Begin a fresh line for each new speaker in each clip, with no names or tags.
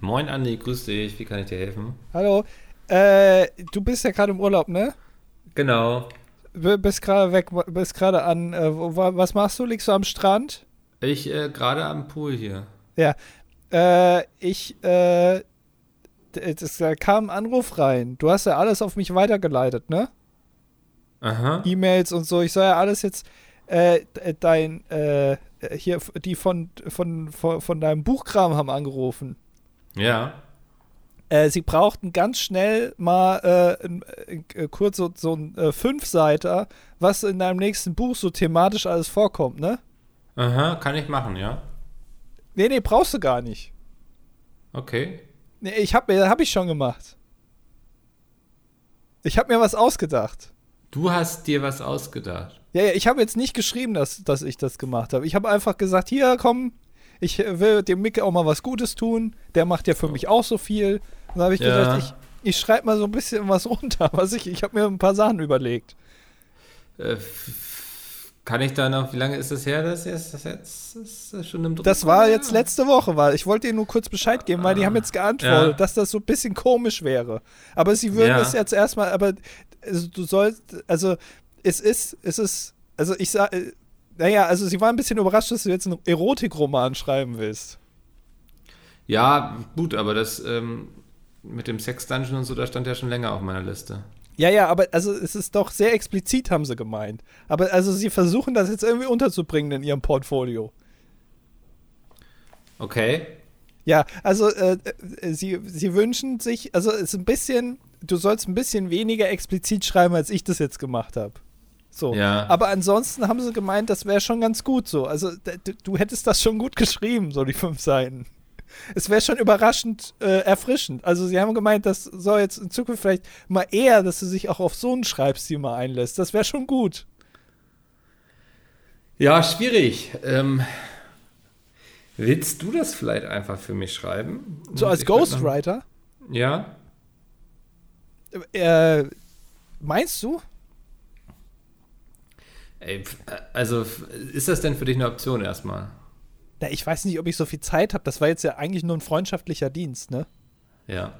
Moin Andi, grüß dich. Wie kann ich dir helfen?
Hallo. Äh, du bist ja gerade im Urlaub, ne?
Genau.
B bist gerade weg, bist gerade an. Äh, wo, was machst du? Liegst du am Strand?
Ich äh, gerade am Pool hier.
Ja. Äh, ich, äh, es kam ein Anruf rein. Du hast ja alles auf mich weitergeleitet, ne?
Aha.
E-Mails und so. Ich soll ja alles jetzt, äh, dein, äh, hier, die von, von, von, von deinem Buchkram haben angerufen.
Ja.
Äh, sie brauchten ganz schnell mal äh, äh, kurz so, so ein äh, Fünfseiter, was in deinem nächsten Buch so thematisch alles vorkommt, ne?
Aha, kann ich machen, ja.
Nee, nee, brauchst du gar nicht.
Okay.
Nee, ich hab, hab ich schon gemacht. Ich hab mir was ausgedacht.
Du hast dir was ausgedacht.
Ja, ja, ich habe jetzt nicht geschrieben, dass, dass ich das gemacht habe. Ich habe einfach gesagt, hier, komm, ich will dem Mick auch mal was Gutes tun. Der macht ja für mich auch so viel. Und da habe ich ja. gedacht, ich, ich schreibe mal so ein bisschen was runter. Was ich ich habe mir ein paar Sachen überlegt.
Äh, kann ich da noch, wie lange ist das her, das jetzt, das jetzt ist das schon im Druck?
Das war jetzt letzte Woche, weil ich wollte dir nur kurz Bescheid geben, weil die haben jetzt geantwortet, ja. dass das so ein bisschen komisch wäre. Aber sie würden ja. es jetzt erstmal, aber also, du sollst, also es ist, es ist, also ich sage, naja, also sie war ein bisschen überrascht, dass du jetzt einen Erotikroman schreiben willst.
Ja, gut, aber das ähm, mit dem Sex-Dungeon und so, da stand ja schon länger auf meiner Liste.
Ja, ja, aber also es ist doch sehr explizit, haben sie gemeint. Aber also sie versuchen das jetzt irgendwie unterzubringen in ihrem Portfolio.
Okay.
Ja, also äh, äh sie, sie wünschen sich, also es ist ein bisschen, du sollst ein bisschen weniger explizit schreiben, als ich das jetzt gemacht habe. So.
Ja.
Aber ansonsten haben sie gemeint, das wäre schon ganz gut so. Also du hättest das schon gut geschrieben, so die fünf Seiten. Es wäre schon überraschend äh, erfrischend. Also sie haben gemeint, das soll jetzt in Zukunft vielleicht mal eher, dass du sich auch auf so einen Schreibstil mal einlässt. Das wäre schon gut.
Ja, schwierig. Ähm, willst du das vielleicht einfach für mich schreiben?
So als Ghostwriter?
Ja.
Äh, meinst du?
Ey, also ist das denn für dich eine Option erstmal?
Na, ich weiß nicht, ob ich so viel Zeit habe. Das war jetzt ja eigentlich nur ein freundschaftlicher Dienst, ne?
Ja.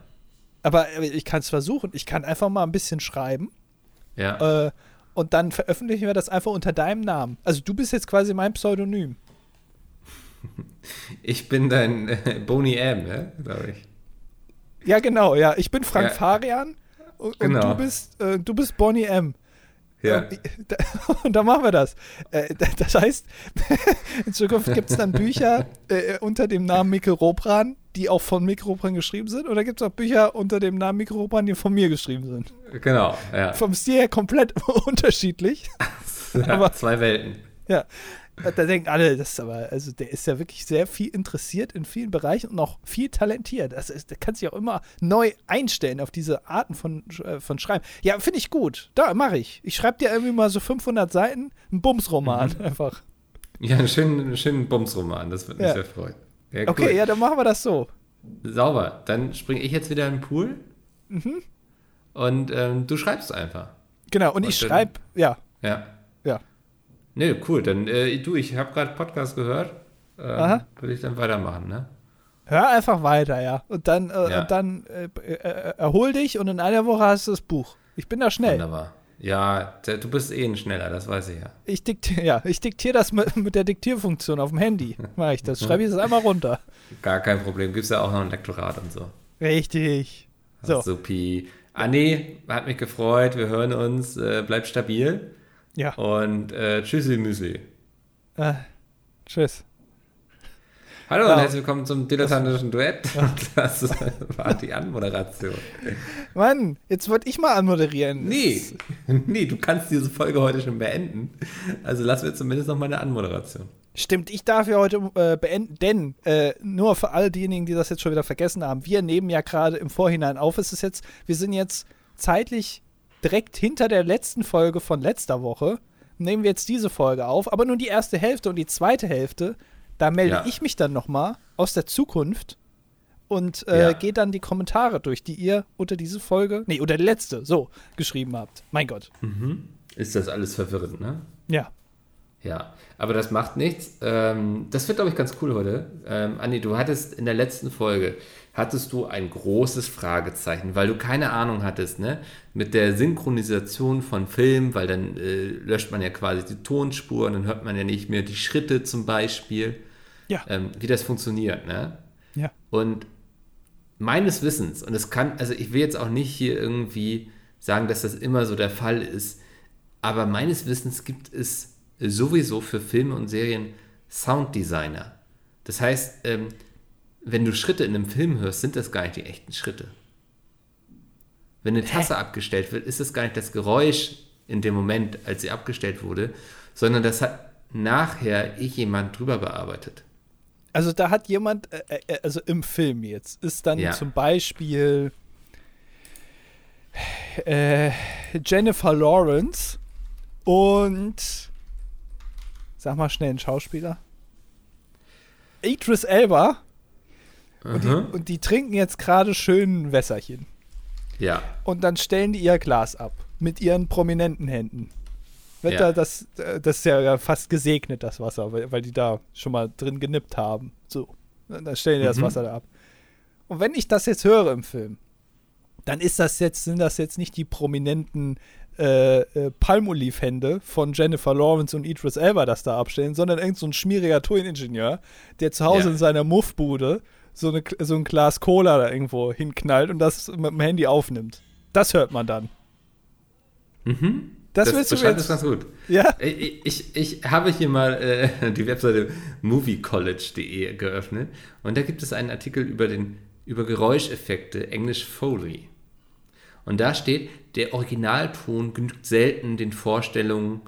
Aber ich kann es versuchen. Ich kann einfach mal ein bisschen schreiben.
Ja.
Äh, und dann veröffentlichen wir das einfach unter deinem Namen. Also du bist jetzt quasi mein Pseudonym.
Ich bin dein äh, Boni M, ne? glaube ich.
Ja, genau, ja. Ich bin Frank ja. Farian und,
genau.
und du bist äh, du bist Bonnie M.
Ja.
Und dann machen wir das. Äh, das heißt, in Zukunft gibt es dann Bücher äh, unter dem Namen Mikkel Robran, die auch von Mikkel Robran geschrieben sind, oder gibt es auch Bücher unter dem Namen Mikkel Robran, die von mir geschrieben sind?
Genau, ja.
Vom Stil her komplett unterschiedlich.
ja, aber, zwei Welten.
Ja, da denken alle, das ist aber, also der ist ja wirklich sehr viel interessiert in vielen Bereichen und auch viel talentiert. Das ist, der kann sich auch immer neu einstellen auf diese Arten von, äh, von Schreiben. Ja, finde ich gut. Da, mache ich. Ich schreibe dir irgendwie mal so 500 Seiten, einen Bumsroman mhm. einfach.
Ja, einen schönen, einen schönen Bumsroman, das würde mich ja. sehr freuen.
Ja, okay, cool. ja, dann machen wir das so.
Sauber. Dann springe ich jetzt wieder in den Pool.
Mhm.
Und ähm, du schreibst einfach.
Genau, und, und ich schreibe, ja.
Ja. Nee, cool. Dann, äh, du, ich habe gerade Podcast gehört. Ähm, Würde ich dann weitermachen, ne?
Hör einfach weiter, ja. Und dann, äh, ja. Und dann äh, äh, erhol dich und in einer Woche hast du das Buch. Ich bin da schnell.
Wunderbar. Ja, du bist eh ein schneller, das weiß ich ja.
Ich diktiere, ja, ich diktiere das mit, mit, der Diktierfunktion auf dem Handy. Mache ich das. Schreibe ich das einmal runter.
Gar kein Problem. Gibt es ja auch noch ein Lektorat und so.
Richtig. So.
Supi. Anni, hat mich gefreut. Wir hören uns. Äh, bleib stabil.
Ja.
Und äh, tschüssi Müsli.
Äh, tschüss.
Hallo ja. und herzlich willkommen zum dilettantischen Duett. Das war die Anmoderation.
Mann, jetzt wollte ich mal anmoderieren.
Nee, nee, du kannst diese Folge heute schon beenden. Also lassen wir zumindest noch mal eine Anmoderation.
Stimmt, ich darf ja heute äh, beenden, denn äh, nur für all diejenigen, die das jetzt schon wieder vergessen haben, wir nehmen ja gerade im Vorhinein auf. Es ist jetzt, wir sind jetzt zeitlich direkt hinter der letzten Folge von letzter Woche nehmen wir jetzt diese Folge auf, aber nur die erste Hälfte und die zweite Hälfte, da melde ja. ich mich dann nochmal aus der Zukunft und äh, ja. gehe dann die Kommentare durch, die ihr unter diese Folge, nee, unter die letzte, so, geschrieben habt. Mein Gott.
Mhm. Ist das alles verwirrend, ne?
Ja.
Ja, aber das macht nichts. Ähm, das wird, glaube ich, ganz cool heute. Ähm, Andi, du hattest in der letzten Folge hattest du ein großes Fragezeichen, weil du keine Ahnung hattest, ne? Mit der Synchronisation von Filmen, weil dann äh, löscht man ja quasi die Tonspur und dann hört man ja nicht mehr die Schritte zum Beispiel.
Ja.
Ähm, wie das funktioniert, ne?
Ja.
Und meines Wissens, und es kann, also ich will jetzt auch nicht hier irgendwie sagen, dass das immer so der Fall ist, aber meines Wissens gibt es sowieso für Filme und Serien Sounddesigner. Das heißt, ähm, wenn du Schritte in einem Film hörst, sind das gar nicht die echten Schritte. Wenn eine Tasse Hä? abgestellt wird, ist es gar nicht das Geräusch in dem Moment, als sie abgestellt wurde, sondern das hat nachher ich jemand drüber bearbeitet.
Also da hat jemand, äh, äh, also im Film jetzt, ist dann ja. zum Beispiel äh, Jennifer Lawrence und sag mal schnell einen Schauspieler. Idris Elba. Und die, und die, trinken jetzt gerade schön ein Wässerchen.
Ja.
Und dann stellen die ihr Glas ab. Mit ihren prominenten Händen. Wetter, ja. das, das ist ja fast gesegnet, das Wasser, weil, weil die da schon mal drin genippt haben. So. Dann stellen die mhm. das Wasser da ab. Und wenn ich das jetzt höre im Film, dann ist das jetzt, sind das jetzt nicht die prominenten äh, äh, Palmolive-Hände von Jennifer Lawrence und Idris Elba das da abstellen, sondern irgend so ein schmieriger Toningenieur, der zu Hause ja. in seiner Muffbude so, eine, so ein Glas Cola da irgendwo hinknallt und das mit dem Handy aufnimmt. Das hört man dann.
Mhm. Das, das willst du jetzt? ist ganz gut.
Ja.
Ich, ich, ich habe hier mal äh, die Webseite moviecollege.de geöffnet und da gibt es einen Artikel über, den, über Geräuscheffekte, Englisch Foley. Und da steht, der Originalton genügt selten den Vorstellungen,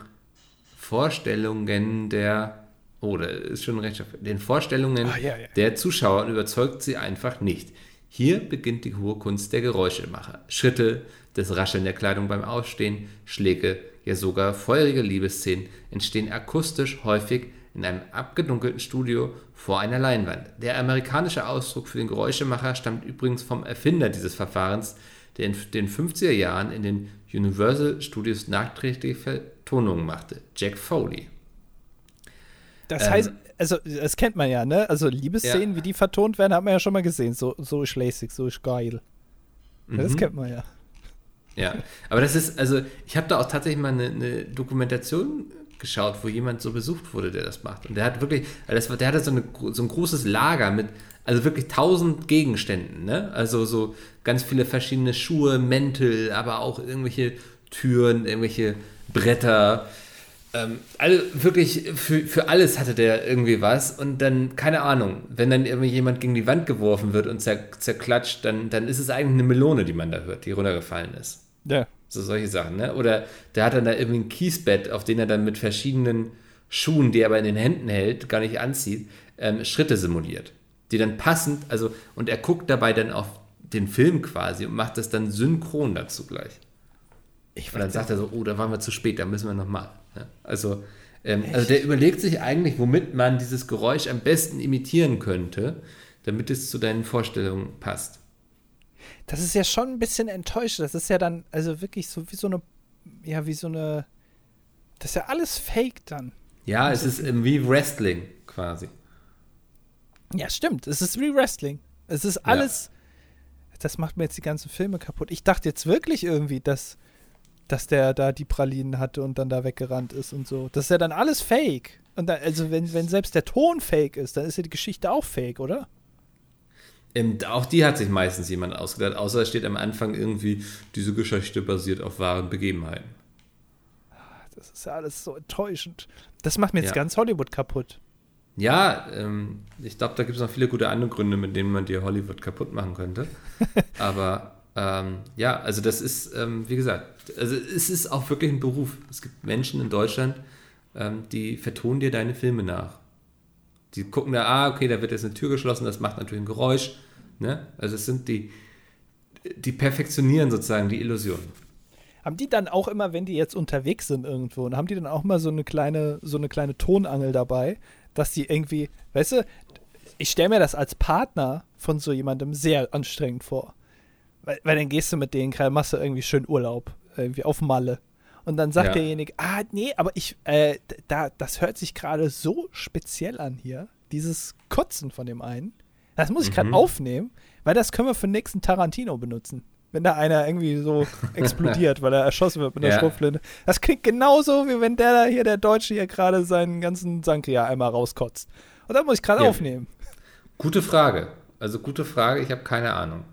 Vorstellungen der, oh, da ist schon recht, den Vorstellungen ah, ja, ja. der Zuschauer überzeugt sie einfach nicht. Hier beginnt die hohe Kunst der Geräuschemacher. Schritte, das Rascheln der Kleidung beim Aufstehen, Schläge, ja sogar feurige Liebesszenen entstehen akustisch häufig in einem abgedunkelten Studio vor einer Leinwand. Der amerikanische Ausdruck für den Geräuschemacher stammt übrigens vom Erfinder dieses Verfahrens, der in den 50er Jahren in den Universal Studios nachträgliche Vertonungen machte, Jack Foley.
Das ähm, heißt, also das kennt man ja, ne? Also Liebesszenen, ja. wie die vertont werden, hat man ja schon mal gesehen. So, so ist lässig, so ist geil. Mhm. Das kennt man ja.
Ja, aber das ist, also ich habe da auch tatsächlich mal eine, eine, Dokumentation geschaut, wo jemand so besucht wurde, der das macht. Und der hat wirklich, das, der hatte so, eine, so ein großes Lager mit, also wirklich tausend Gegenständen, ne? Also so ganz viele verschiedene Schuhe, Mäntel, aber auch irgendwelche Türen, irgendwelche Bretter. Ähm, also wirklich für, für alles hatte der irgendwie was und dann, keine Ahnung, wenn dann irgendwie jemand gegen die Wand geworfen wird und zer, zerklatscht, dann, dann ist es eigentlich eine Melone, die man da hört, die runtergefallen ist.
Ja.
So solche Sachen, ne? Oder der hat dann da irgendwie ein Kiesbett, auf den er dann mit verschiedenen Schuhen, die er aber in den Händen hält, gar nicht anzieht, ähm, Schritte simuliert. Die dann passend, also, und er guckt dabei dann auf den Film quasi und macht das dann synchron dazu gleich. Ich und dann sagt er so, oh, da waren wir zu spät, da müssen wir nochmal. Ja, also, ähm, also der überlegt sich eigentlich, womit man dieses Geräusch am besten imitieren könnte, damit es zu deinen Vorstellungen passt.
Das ist ja schon ein bisschen enttäuschend. Das ist ja dann, also wirklich so wie so eine, ja, wie so eine, das ist ja alles fake dann.
Ja, es ist ähm, wie Wrestling quasi.
Ja, stimmt. Es ist wie Wrestling. Es ist alles, ja. das macht mir jetzt die ganzen Filme kaputt. Ich dachte jetzt wirklich irgendwie, dass dass der da die Pralinen hatte und dann da weggerannt ist und so. Das ist ja dann alles fake. Und dann, also wenn, wenn selbst der Ton fake ist, dann ist ja die Geschichte auch fake, oder?
Ähm, auch die hat sich meistens jemand ausgedacht, außer es steht am Anfang irgendwie, diese Geschichte basiert auf wahren Begebenheiten.
Das ist ja alles so enttäuschend. Das macht mir jetzt ja. ganz Hollywood kaputt.
Ja, ähm, ich glaube, da gibt es noch viele gute andere Gründe, mit denen man dir Hollywood kaputt machen könnte. Aber ähm, ja, also das ist, ähm, wie gesagt, also es ist auch wirklich ein Beruf. Es gibt Menschen in Deutschland, ähm, die vertonen dir deine Filme nach. Die gucken da, ah, okay, da wird jetzt eine Tür geschlossen, das macht natürlich ein Geräusch. Ne? Also es sind die, die perfektionieren sozusagen die Illusion.
Haben die dann auch immer, wenn die jetzt unterwegs sind irgendwo, und haben die dann auch mal so eine kleine, so eine kleine Tonangel dabei, dass die irgendwie, weißt du, ich stelle mir das als Partner von so jemandem sehr anstrengend vor. Weil, weil dann gehst du mit denen, machst du irgendwie schön Urlaub, irgendwie auf Malle. Und dann sagt ja. derjenige, ah, nee, aber ich, äh, da, das hört sich gerade so speziell an hier, dieses Kotzen von dem einen. Das muss ich gerade
Mhm.
aufnehmen, weil das können wir für den nächsten Tarantino benutzen. Wenn da einer irgendwie so explodiert, weil er erschossen wird mit einer
Ja.
Schrotflinte. Das klingt genauso, wie wenn der da hier, der Deutsche hier gerade seinen ganzen Sankria einmal rauskotzt. Und da muss ich gerade
Ja.
aufnehmen.
Gute Frage. Also gute Frage, ich habe keine Ahnung.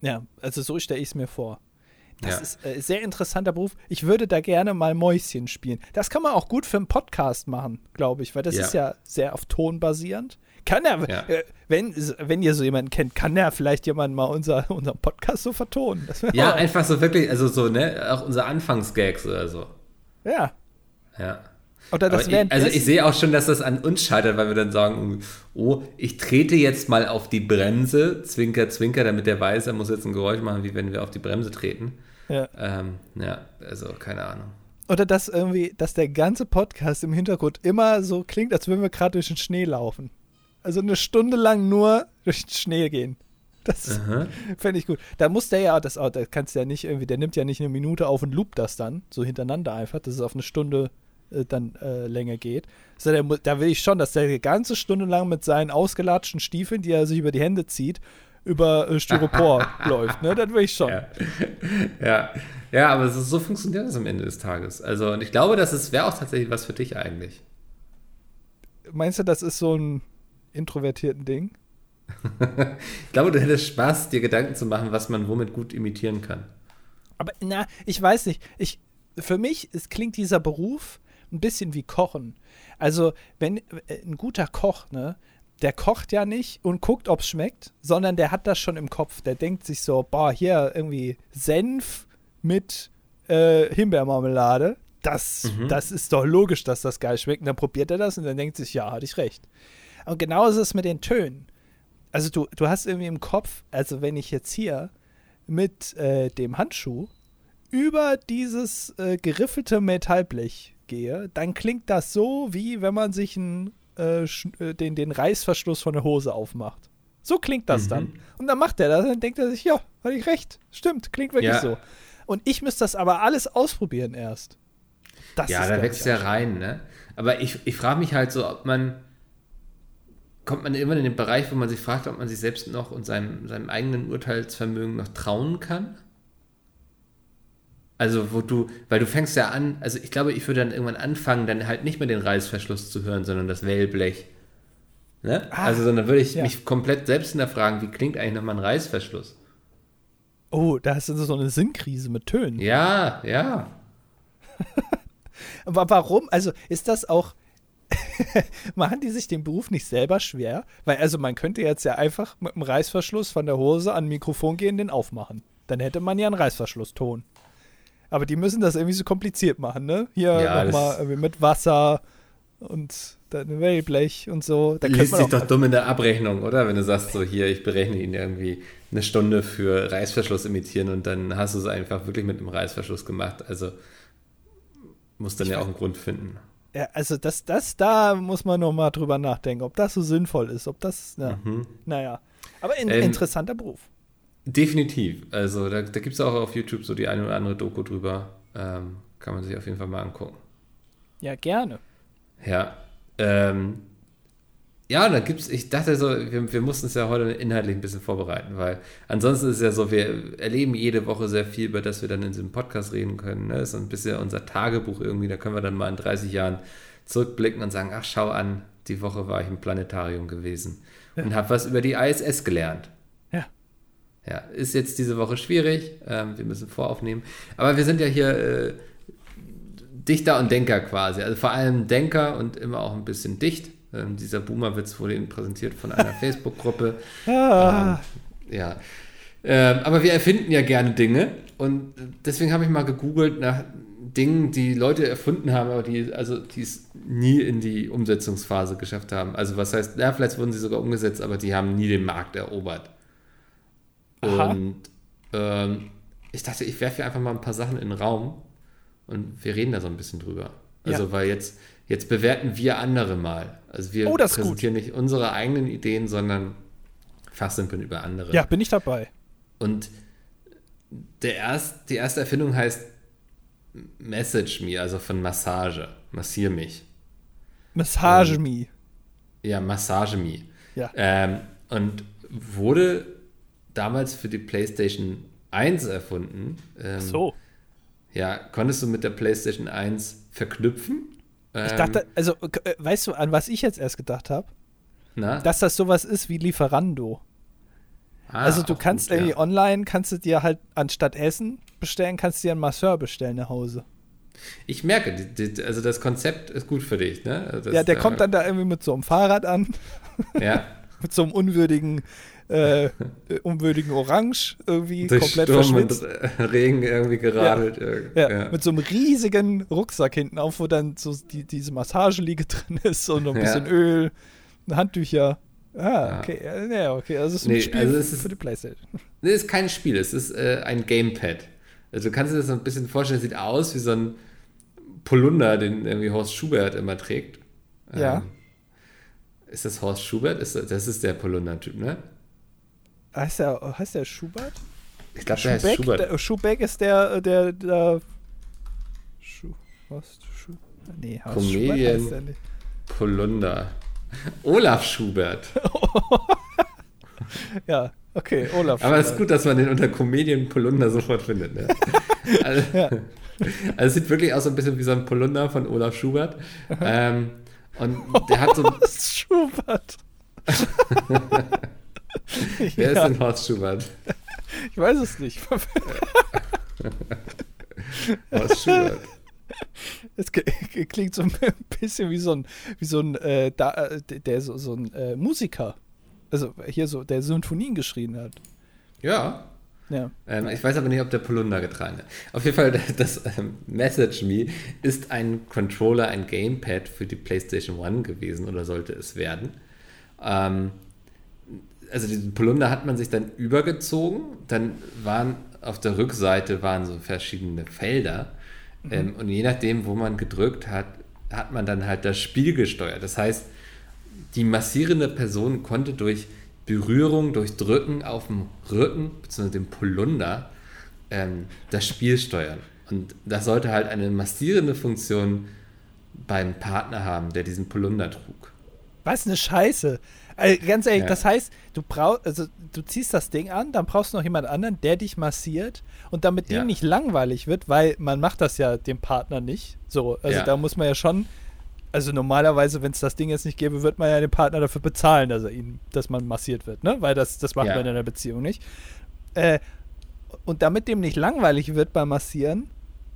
Ja, also so stelle ich es mir vor. Das
Ja.
ist äh, sehr interessanter Beruf. Ich würde da gerne mal Mäuschen spielen. Das kann man auch gut für einen Podcast machen, glaube ich, weil das
Ja.
ist ja sehr auf Ton basierend. Kann er,
Ja.
äh, wenn, wenn ihr so jemanden kennt, kann er vielleicht jemand mal unser, unseren Podcast so vertonen.
Ja, einfach so wirklich, also so, ne, auch unser Anfangsgags oder so.
ja.
Ja.
Oder das wäre
also ich sehe auch schon, dass das an uns scheitert, weil wir dann sagen, oh, ich trete jetzt mal auf die Bremse, zwinker, zwinker, damit der weiß, er muss jetzt ein Geräusch machen, wie wenn wir auf die Bremse treten.
ja.
Ähm, ja, also keine Ahnung.
Oder dass irgendwie, dass der ganze Podcast im Hintergrund immer so klingt, als würden wir gerade durch den Schnee laufen. Also eine Stunde lang nur durch den Schnee gehen. Das fände ich gut. Da muss der ja, das, oh, da kannst du ja nicht irgendwie, der nimmt ja nicht eine Minute auf und loopt das dann, so hintereinander einfach, dass es auf eine Stunde äh, dann äh, länger geht. So, der, da will ich schon, dass der die ganze Stunde lang mit seinen ausgelatschten Stiefeln, die er sich über die Hände zieht, über äh, Styropor läuft. Ne? Das will ich schon.
Ja. ja. Ja, aber so, so funktioniert das am Ende des Tages. Also, und ich glaube, das ist- wäre auch tatsächlich was für dich eigentlich.
Meinst du, das ist so ein introvertierten Ding?
Ich glaube, du hättest Spaß, dir Gedanken zu machen, was man womit gut imitieren kann.
Aber na, ich weiß nicht. Ich, für mich es klingt dieser Beruf ein bisschen wie Kochen. Also, wenn äh, ein guter Koch, ne, der kocht ja nicht und guckt, ob es schmeckt, sondern der hat das schon im Kopf. Der denkt sich so, boah, hier irgendwie Senf mit äh, Himbeermarmelade. Das, das ist doch logisch, dass das geil schmeckt. Und dann probiert er das und dann denkt sich, ja, hatte ich recht. Und genauso ist es mit den Tönen. Also du, du hast irgendwie im Kopf, also wenn ich jetzt hier mit äh, dem Handschuh über dieses äh, geriffelte Metallblech gehe, dann klingt das so, wie wenn man sich ein, äh, äh, den, den Reißverschluss von der Hose aufmacht. So klingt das
Mhm.
dann. Und dann macht er das, dann denkt er sich, ja, hatte ich recht. Stimmt, klingt wirklich
Ja.
so. Und ich müsste das aber alles ausprobieren erst. Das
ja,
ist,
da wächst ja rein, ne? Aber ich, ich frage mich halt so, ob man. Kommt man immer in den Bereich, wo man sich fragt, ob man sich selbst noch und seinem, seinem eigenen Urteilsvermögen noch trauen kann? Also, wo du, weil du fängst ja an, also ich glaube, ich würde dann irgendwann anfangen, dann halt nicht mehr den Reißverschluss zu hören, sondern das Wellblech. Ne?
Ah,
also, sondern würde ich
ja.
mich komplett selbst hinterfragen, wie klingt eigentlich nochmal ein Reißverschluss?
Oh, da ist so eine Sinnkrise mit Tönen.
Ja, ja.
Aber warum? Also ist das auch. Machen die sich den Beruf nicht selber schwer? Weil, also man könnte jetzt ja einfach mit dem Reißverschluss von der Hose an ein Mikrofon gehen, den aufmachen. Dann hätte man ja einen Reißverschlusston. Aber die müssen das irgendwie so kompliziert machen, ne? Hier
Ja,
nochmal mit Wasser und dann Wellblech und so. Da
Liest sich doch dumm in der Abrechnung, oder? Wenn du sagst, so hier, ich berechne ihn irgendwie eine Stunde für Reißverschluss imitieren und dann hast du es einfach wirklich mit einem Reißverschluss gemacht. Also muss dann ja auch einen Grund finden.
ja, also das, das, da muss man nochmal drüber nachdenken, ob das so sinnvoll ist, ob das, ja, naja. Aber ein
Ähm,
interessanter Beruf.
Definitiv. Also da, da gibt es auch auf YouTube so die eine oder andere Doku drüber. Ähm, kann man sich auf jeden Fall mal angucken.
Ja, gerne.
Ja. Ähm, ja, da gibt's, ich dachte so, wir, wir mussten es ja heute inhaltlich ein bisschen vorbereiten, weil ansonsten ist es ja so, wir erleben jede Woche sehr viel, über das wir dann in diesem Podcast reden können. Ne? Das ist so ein bisschen unser Tagebuch irgendwie, da können wir dann mal in 30 Jahren zurückblicken und sagen, ach, schau an, die Woche war ich im Planetarium gewesen und habe was über die ISS gelernt.
Ja.
Ist jetzt diese Woche schwierig. Ähm, wir müssen voraufnehmen. Aber wir sind ja hier äh, Dichter und Denker quasi. Also vor allem Denker und immer auch ein bisschen dicht. Ähm, dieser Boomer-Witz wurde Ihnen präsentiert von einer Facebook-Gruppe.
Ah,
Ja. Ähm, aber wir erfinden ja gerne Dinge. Und deswegen habe ich mal gegoogelt nach Dingen, die Leute erfunden haben, aber die, also, die es nie in die Umsetzungsphase geschafft haben. Also was heißt, ja, vielleicht wurden sie sogar umgesetzt, aber die haben nie den Markt erobert.
Aha.
Und ähm, ich dachte, ich werfe hier einfach mal ein paar Sachen in den Raum und wir reden da so ein bisschen drüber. Also,
Ja.
weil jetzt, jetzt bewerten wir andere mal. Also wir
Oh, das ist gut.
präsentieren nicht unsere eigenen Ideen, sondern fachsimpeln über andere.
ja, bin ich dabei.
Und der erst, die erste Erfindung heißt Message Me, also von Massage. Massier mich.
Massage me.
Ja, Massage Me.
Ja.
Ähm, und wurde damals für die PlayStation 1 erfunden. Ähm,
So.
Ja, konntest du mit der PlayStation 1 verknüpfen?
Ich
Ähm,
dachte, also, äh, weißt du, an was ich jetzt erst gedacht habe?
na?
Dass das sowas ist wie Lieferando.
Ah,
also du kannst
gut,
irgendwie
ja.
online, kannst du dir halt anstatt Essen bestellen, kannst du dir einen Masseur bestellen nach Hause.
Ich merke, die, die, also das Konzept ist gut für dich, ne? Das,
ja, der
äh,
kommt dann da irgendwie mit so einem Fahrrad an,
Ja,
mit so einem unwürdigen, äh, unwürdigen Orange irgendwie
durch
komplett
Sturm
verschwitzt.
und Regen irgendwie geradelt.
Ja,
Ja,
mit so einem riesigen Rucksack hinten auf, wo dann so die, diese Massageliege drin ist und noch ein
Ja.
bisschen Öl, Handtücher. Ah,
Ja.
okay. Ja, ja, okay. Also es ist ein
Nee,
Spiel
also es ist-
für die Playstation.
Nee, ist kein Spiel, es ist äh, ein Gamepad. Also du kannst dir das so ein bisschen vorstellen, sieht aus wie so ein Polunder, den irgendwie Horst Schubert immer trägt.
Ja.
Ähm, ist das Horst Schubert? Ist das, das ist der Polunder-Typ, ne?
Heißt der, heißt der Schubert?
Ich glaube, der heißt Schubert.
der, Schubeck ist der, der, der Schu, was? Schu, nee, Horst
Comedian.
Schubert heißt der nicht.
Polunder. Olaf Schubert.
Ja, okay, Olaf
Aber es ist gut, dass man den unter Comedian Polunder sofort findet. Ne? Also,
Ja.
also es sieht wirklich aus so ein bisschen wie so ein Polunder von Olaf Schubert. Ähm, und der hat so.
Horst Schubert.
Wer ist
ja,
denn Horst Schubert?
ich weiß es nicht.
Horst Schubert.
Es klingt so ein bisschen wie so ein, wie so ein, äh, da, äh, der so, so ein äh, Musiker. Also hier so, der Symphonien geschrieben hat.
Ja.
Ja.
Ähm, ich weiß aber nicht, ob der Polunder getragen hat. Auf jeden Fall, das ähm, Message Me ist ein Controller, ein Gamepad für die PlayStation One gewesen oder sollte es werden. Ähm, also diesen Polunder hat man sich dann übergezogen. Dann waren auf der Rückseite waren so verschiedene Felder. Ähm, und je nachdem, wo man gedrückt hat, hat man dann halt das Spiel gesteuert. Das heißt, die massierende Person konnte durch Berührung, durch Drücken auf dem Rücken bzw. dem Polunder ähm, das Spiel steuern. Und das sollte halt eine massierende Funktion beim Partner haben, der diesen Polunder trug.
Was eine Scheiße. Also, ganz ehrlich,
Ja.
das heißt, du brauchst, also du ziehst das Ding an, dann brauchst du noch jemand anderen, der dich massiert und damit
Ja.
dem nicht langweilig wird, weil man macht das ja dem Partner nicht. So, also
Ja.
da muss man ja schon, also normalerweise, wenn es das Ding jetzt nicht gäbe, wird man ja den Partner dafür bezahlen, dass er ihn, dass man massiert wird, ne? Weil das, das macht man in einer Beziehung nicht. Äh, und damit dem nicht langweilig wird beim Massieren,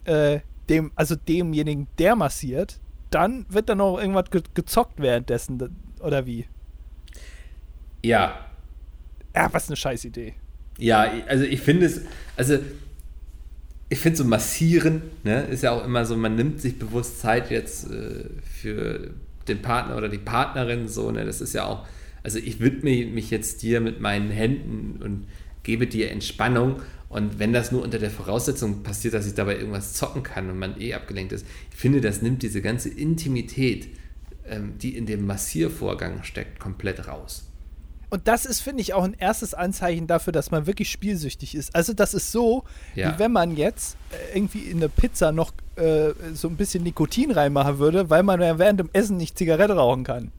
äh, dem, also demjenigen, der massiert, dann wird dann noch irgendwas ge gezockt währenddessen, oder wie?
Ja,
Ja, was eine scheiß Idee.
Ja, also ich finde es, also ich finde so massieren, ne, ist ja auch immer so, man nimmt sich bewusst Zeit jetzt äh, für den Partner oder die Partnerin so, ne, das ist ja auch, also ich widme mich jetzt dir mit meinen Händen und gebe dir Entspannung und wenn das nur unter der Voraussetzung passiert, dass ich dabei irgendwas zocken kann und man eh abgelenkt ist, ich finde, das nimmt diese ganze Intimität, ähm, die in dem Massiervorgang steckt, komplett raus.
Und das ist, finde ich, auch ein erstes Anzeichen dafür, dass man wirklich spielsüchtig ist. Also das ist so,
Ja.
wie wenn man jetzt äh, irgendwie in eine Pizza noch äh, so ein bisschen Nikotin reinmachen würde, weil man ja während dem Essen nicht Zigarette rauchen kann.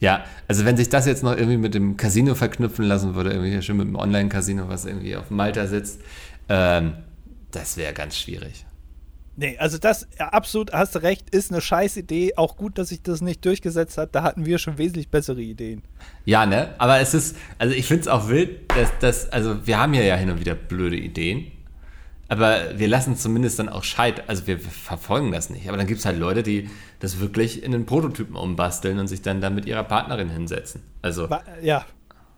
Ja, also wenn sich das jetzt noch irgendwie mit dem Casino verknüpfen lassen würde, irgendwie hier schön mit dem Online-Casino, was irgendwie auf Malta sitzt, ähm, das wäre ganz schwierig.
Nee, also das, ja, absolut, hast du recht, ist eine scheiß Idee. Auch gut, dass sich das nicht durchgesetzt hat. Da hatten wir schon wesentlich bessere Ideen.
Ja, ne? Aber es ist, also ich finde es auch wild, dass das, also wir haben ja hin und wieder blöde Ideen, aber wir lassen zumindest dann auch scheit, also wir verfolgen das nicht. Aber dann gibt es halt Leute, die das wirklich in einen Prototypen umbasteln und sich dann da mit ihrer Partnerin hinsetzen. Also,
War, ja,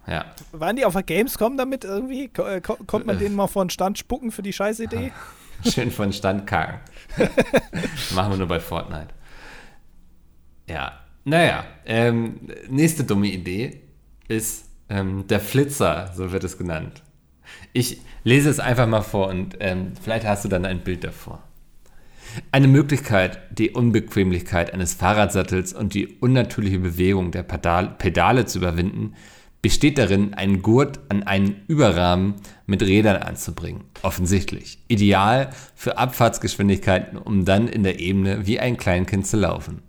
ja.
waren die auf der Gamescom damit irgendwie? Äh, ko konnte man denen mal vor den Stand spucken für die scheiß Idee?
Schön von Stand kacken. Machen wir nur bei Fortnite. Ja, naja. Ähm, nächste dumme Idee ist ähm, der Flitzer, so wird es genannt. Ich lese es einfach mal vor und ähm, vielleicht hast du dann ein Bild davor. Eine Möglichkeit, die Unbequemlichkeit eines Fahrradsattels und die unnatürliche Bewegung der Pedal Pedale zu überwinden, besteht darin, einen Gurt an einen Überrahmen mit Rädern anzubringen. Offensichtlich. Ideal für Abfahrtsgeschwindigkeiten, um dann in der Ebene wie ein Kleinkind zu laufen.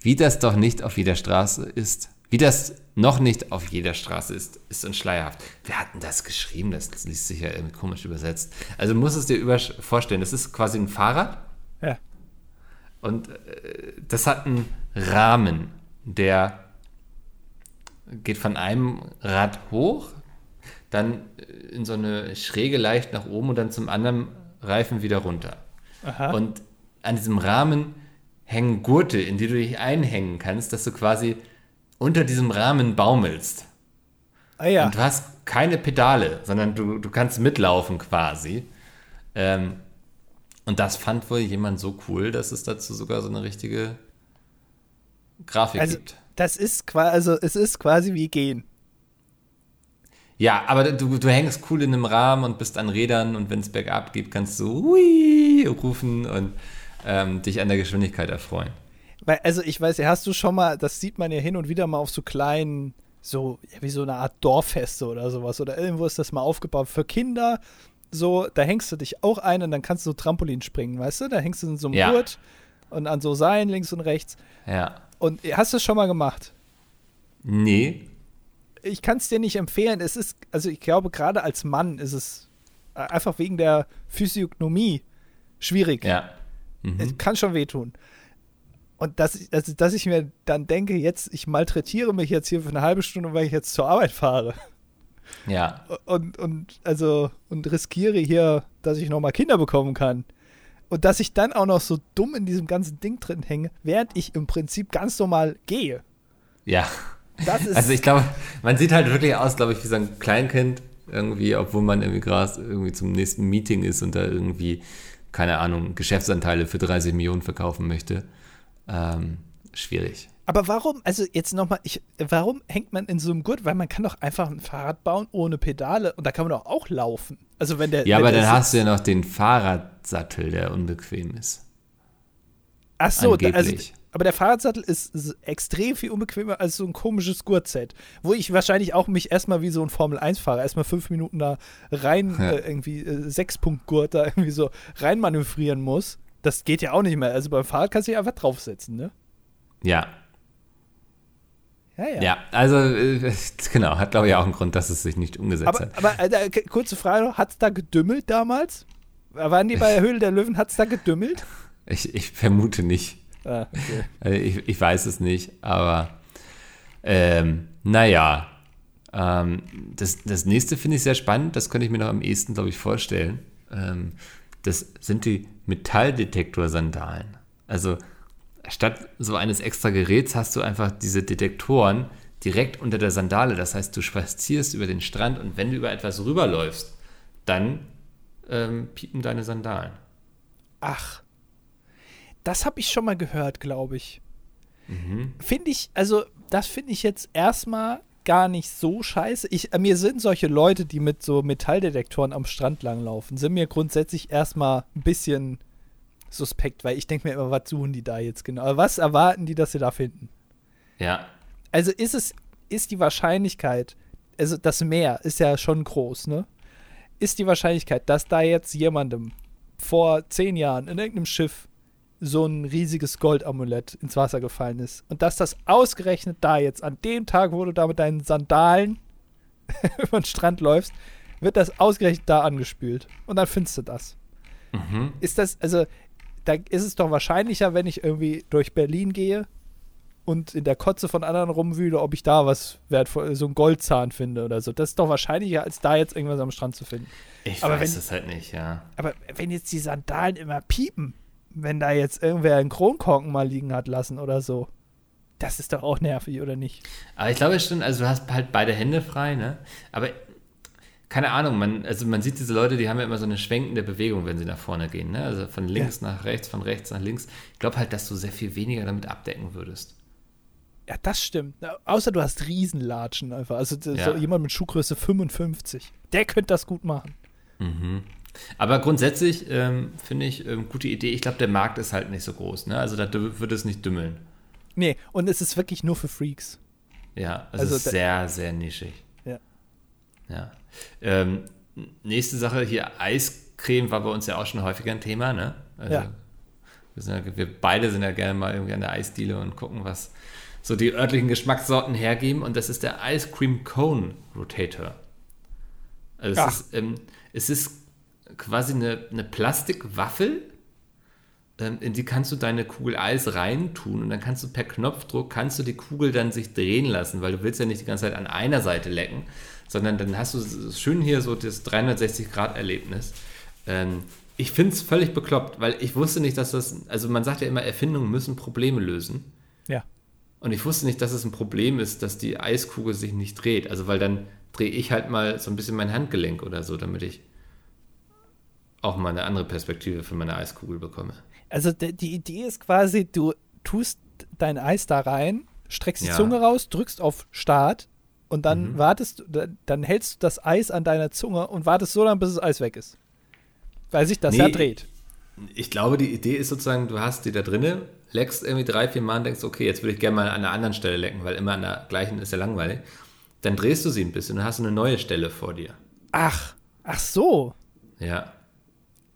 Wie das doch nicht auf jeder Straße ist, Wie das noch nicht auf jeder Straße ist, ist uns schleierhaft. Wer hat denn das geschrieben? Das liest sich ja irgendwie komisch übersetzt. Also musst es dir vorstellen, das ist quasi ein Fahrrad.
Ja.
Und äh, das hat einen Rahmen, der geht von einem Rad hoch, dann in so eine Schräge leicht nach oben und dann zum anderen Reifen wieder runter.
Aha.
Und an diesem Rahmen hängen Gurte, in die du dich einhängen kannst, dass du quasi unter diesem Rahmen baumelst.
ah ja.
Und du hast keine Pedale, sondern du, du kannst mitlaufen quasi. Ähm, und das fand wohl jemand so cool, dass es dazu sogar so eine richtige Grafik
Also,
gibt.
Das ist quasi, also es ist quasi wie gehen.
Ja, aber du, du hängst cool in einem Rahmen und bist an Rädern und wenn es bergab geht, kannst du Hui rufen und ähm, dich an der Geschwindigkeit erfreuen.
Weil, also ich weiß hast du schon mal, das sieht man ja hin und wieder mal auf so kleinen, so wie so eine Art Dorffeste oder sowas. Oder irgendwo ist das mal aufgebaut für Kinder. So, da hängst du dich auch ein und dann kannst du so Trampolin springen, weißt du? Da hängst du in so einem
Ja.
Gurt und an so Seilen links und rechts.
Ja.
Und hast du es schon mal gemacht?
Nee.
Ich kann es dir nicht empfehlen. Es ist, also ich glaube, gerade als Mann ist es äh, einfach wegen der Physiognomie schwierig.
Ja.
Es kann schon wehtun. Und dass, ich- also, dass ich mir dann denke, jetzt, ich malträtiere mich jetzt hier für eine halbe Stunde, weil ich jetzt zur Arbeit fahre.
Ja.
Und, und, also, und riskiere hier, dass ich nochmal Kinder bekommen kann. Und dass ich dann auch noch so dumm in diesem ganzen Ding drin hänge, während ich im Prinzip ganz normal gehe.
Ja.
Das ist.
Also ich glaube, man sieht halt wirklich aus, glaube ich, wie so ein Kleinkind irgendwie, obwohl man irgendwie gerade irgendwie zum nächsten Meeting ist und da irgendwie, keine Ahnung, Geschäftsanteile für 30 Millionen verkaufen möchte. Ähm, schwierig.
Aber warum, also jetzt nochmal, warum hängt man in so einem Gurt? Weil man kann doch einfach ein Fahrrad bauen ohne Pedale und da kann man doch auch laufen. Also wenn der.
Ja,
wenn
aber
der
dann hast du ja noch den Fahrradsattel, der unbequem ist.
Ach so, da, also, aber der Fahrradsattel ist extrem viel unbequemer als so ein komisches Gurtset, wo ich wahrscheinlich auch mich erstmal wie so ein Formel-1-Fahrer erstmal fünf Minuten da rein,
Ja.
äh, irgendwie äh, Sechs-Punkt-Gurt da irgendwie so reinmanövrieren muss. Das geht ja auch nicht mehr. Also beim Fahrrad kannst du dich einfach draufsetzen, ne?
Ja,
Ja, ja.
ja, also äh, genau, hat glaube ich auch einen Grund, dass es sich nicht umgesetzt
Aber,
hat.
aber k- kurze Frage hat es da gedümmelt damals? Waren die bei der Höhle der Löwen, hat es da gedümmelt?
Ich, ich vermute nicht.
Ah, okay.
Also ich, ich weiß es nicht, aber ähm, naja. Ähm, das, das nächste finde ich sehr spannend, das könnte ich mir noch am ehesten, glaube ich, vorstellen. Ähm, das sind die Metalldetektorsandalen. Also statt so eines extra Geräts hast du einfach diese Detektoren direkt unter der Sandale. Das heißt, du spazierst über den Strand und wenn du über etwas rüberläufst, dann ähm, piepen deine Sandalen.
Ach, das habe ich schon mal gehört, glaube ich.
Mhm.
Finde ich, also das finde ich jetzt erstmal gar nicht so scheiße. Ich, äh, mir sind solche Leute, die mit so Metalldetektoren am Strand langlaufen, sind mir grundsätzlich erstmal ein bisschen suspekt, weil ich denke mir immer, was suchen die da jetzt genau? Aber Was erwarten die, dass sie da finden?
Ja,
Also ist es, ist die Wahrscheinlichkeit, also das Meer ist ja schon groß, ne? Ist die Wahrscheinlichkeit, dass da jetzt jemandem vor zehn Jahren in irgendeinem Schiff so ein riesiges Goldamulett ins Wasser gefallen ist und dass das ausgerechnet da jetzt an dem Tag, wo du da mit deinen Sandalen über den Strand läufst, wird das ausgerechnet da angespült und dann findest du das.
mhm.
Ist das, also, da ist es doch wahrscheinlicher, wenn ich irgendwie durch Berlin gehe und in der Kotze von anderen rumwühle, ob ich da was wertvoll, so ein Goldzahn finde oder so. Das ist doch wahrscheinlicher, als da jetzt irgendwas am Strand zu finden.
ich
Aber
weiß
wenn-
es halt nicht, ja.
Aber wenn jetzt die Sandalen immer piepen, wenn da jetzt irgendwer einen Kronkorken mal liegen hat lassen oder so, das ist doch auch nervig, oder nicht?
Aber ich glaube schon, also du hast halt beide Hände frei, ne? Aber keine Ahnung, man, also man sieht diese Leute, die haben ja immer so eine schwenkende Bewegung, wenn sie nach vorne gehen, ne? Also von links nach rechts, von rechts nach links. Ich glaube halt, dass du sehr viel weniger damit abdecken würdest.
Ja, das stimmt. Außer du hast Riesenlatschen einfach. Also d- so
Ja.
jemand mit Schuhgröße 55. Der könnte das gut machen.
Aber grundsätzlich ähm, finde ich ähm, gute Idee. Ich glaube, der Markt ist halt nicht so groß, ne? Also da würde es nicht dümmeln.
Nee, und es ist wirklich nur für Freaks.
Ja, also,
Also
es ist
da-
sehr, sehr nischig.
Ja.
Ja. Ähm, nächste Sache hier, Eiscreme war bei uns ja auch schon häufiger ein Thema, ne? Also
Ja.
wir, ja, wir beide sind ja gerne mal irgendwie an der Eisdiele und gucken, was, so die örtlichen Geschmackssorten hergeben und das ist der Ice Cream Cone Rotator. Also es ist, ähm, es ist quasi eine, eine Plastikwaffel, ähm, in die kannst du deine Kugel Eis reintun und dann kannst du per Knopfdruck, kannst du die Kugel dann sich drehen lassen, weil du willst ja nicht die ganze Zeit an einer Seite lecken, sondern dann hast du schön hier so das 360-Grad-Erlebnis. Ähm, ich finde es völlig bekloppt, weil ich wusste nicht, dass das, also man sagt ja immer, Erfindungen müssen Probleme lösen.
Ja.
Und ich wusste nicht, dass es ein Problem ist, dass die Eiskugel sich nicht dreht. Also weil dann drehe ich halt mal so ein bisschen mein Handgelenk oder so, damit ich auch mal eine andere Perspektive für meine Eiskugel bekomme.
Also die Idee ist quasi, du tust dein Eis da rein, streckst die
Ja.
Zunge raus, drückst auf Start und dann
Mhm.
wartest du, dann- hältst du das Eis an deiner Zunge und wartest so lange, bis das Eis weg ist. Weil sich das
Nee.
ja dreht.
Ich glaube, die Idee ist sozusagen, du hast die da drinne, leckst irgendwie drei, vier Mal und denkst, okay, jetzt würde ich gerne mal an einer anderen Stelle lecken, weil immer an der gleichen ist ja langweilig. Dann drehst du sie ein bisschen und hast eine neue Stelle vor dir.
Ach, ach so.
Ja.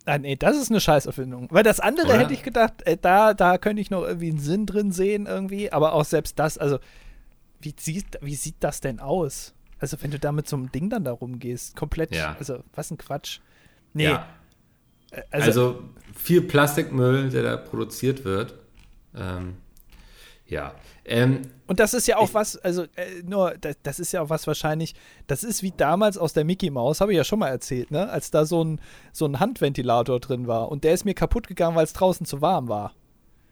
Ah, nee, das ist eine Scheißerfindung. Weil das andere
Oder?
hätte ich gedacht, äh, da, da könnte ich noch irgendwie einen Sinn drin sehen irgendwie, aber auch selbst das, also wie sieht, wie sieht das denn aus? Also wenn du da mit so einem Ding dann da rumgehst, komplett,
Ja.
also was ein Quatsch. Nee,
ja.
äh,
Also,
also,
viel Plastikmüll, der da produziert wird. Ähm, ja. Ähm,
und das ist ja auch
ich-
was, also äh, nur, das, das ist ja auch was wahrscheinlich, das ist wie damals aus der Mickey Maus, habe ich ja schon mal erzählt, ne, als da so ein, so ein Handventilator drin war und der ist mir kaputt gegangen, weil es draußen zu warm war.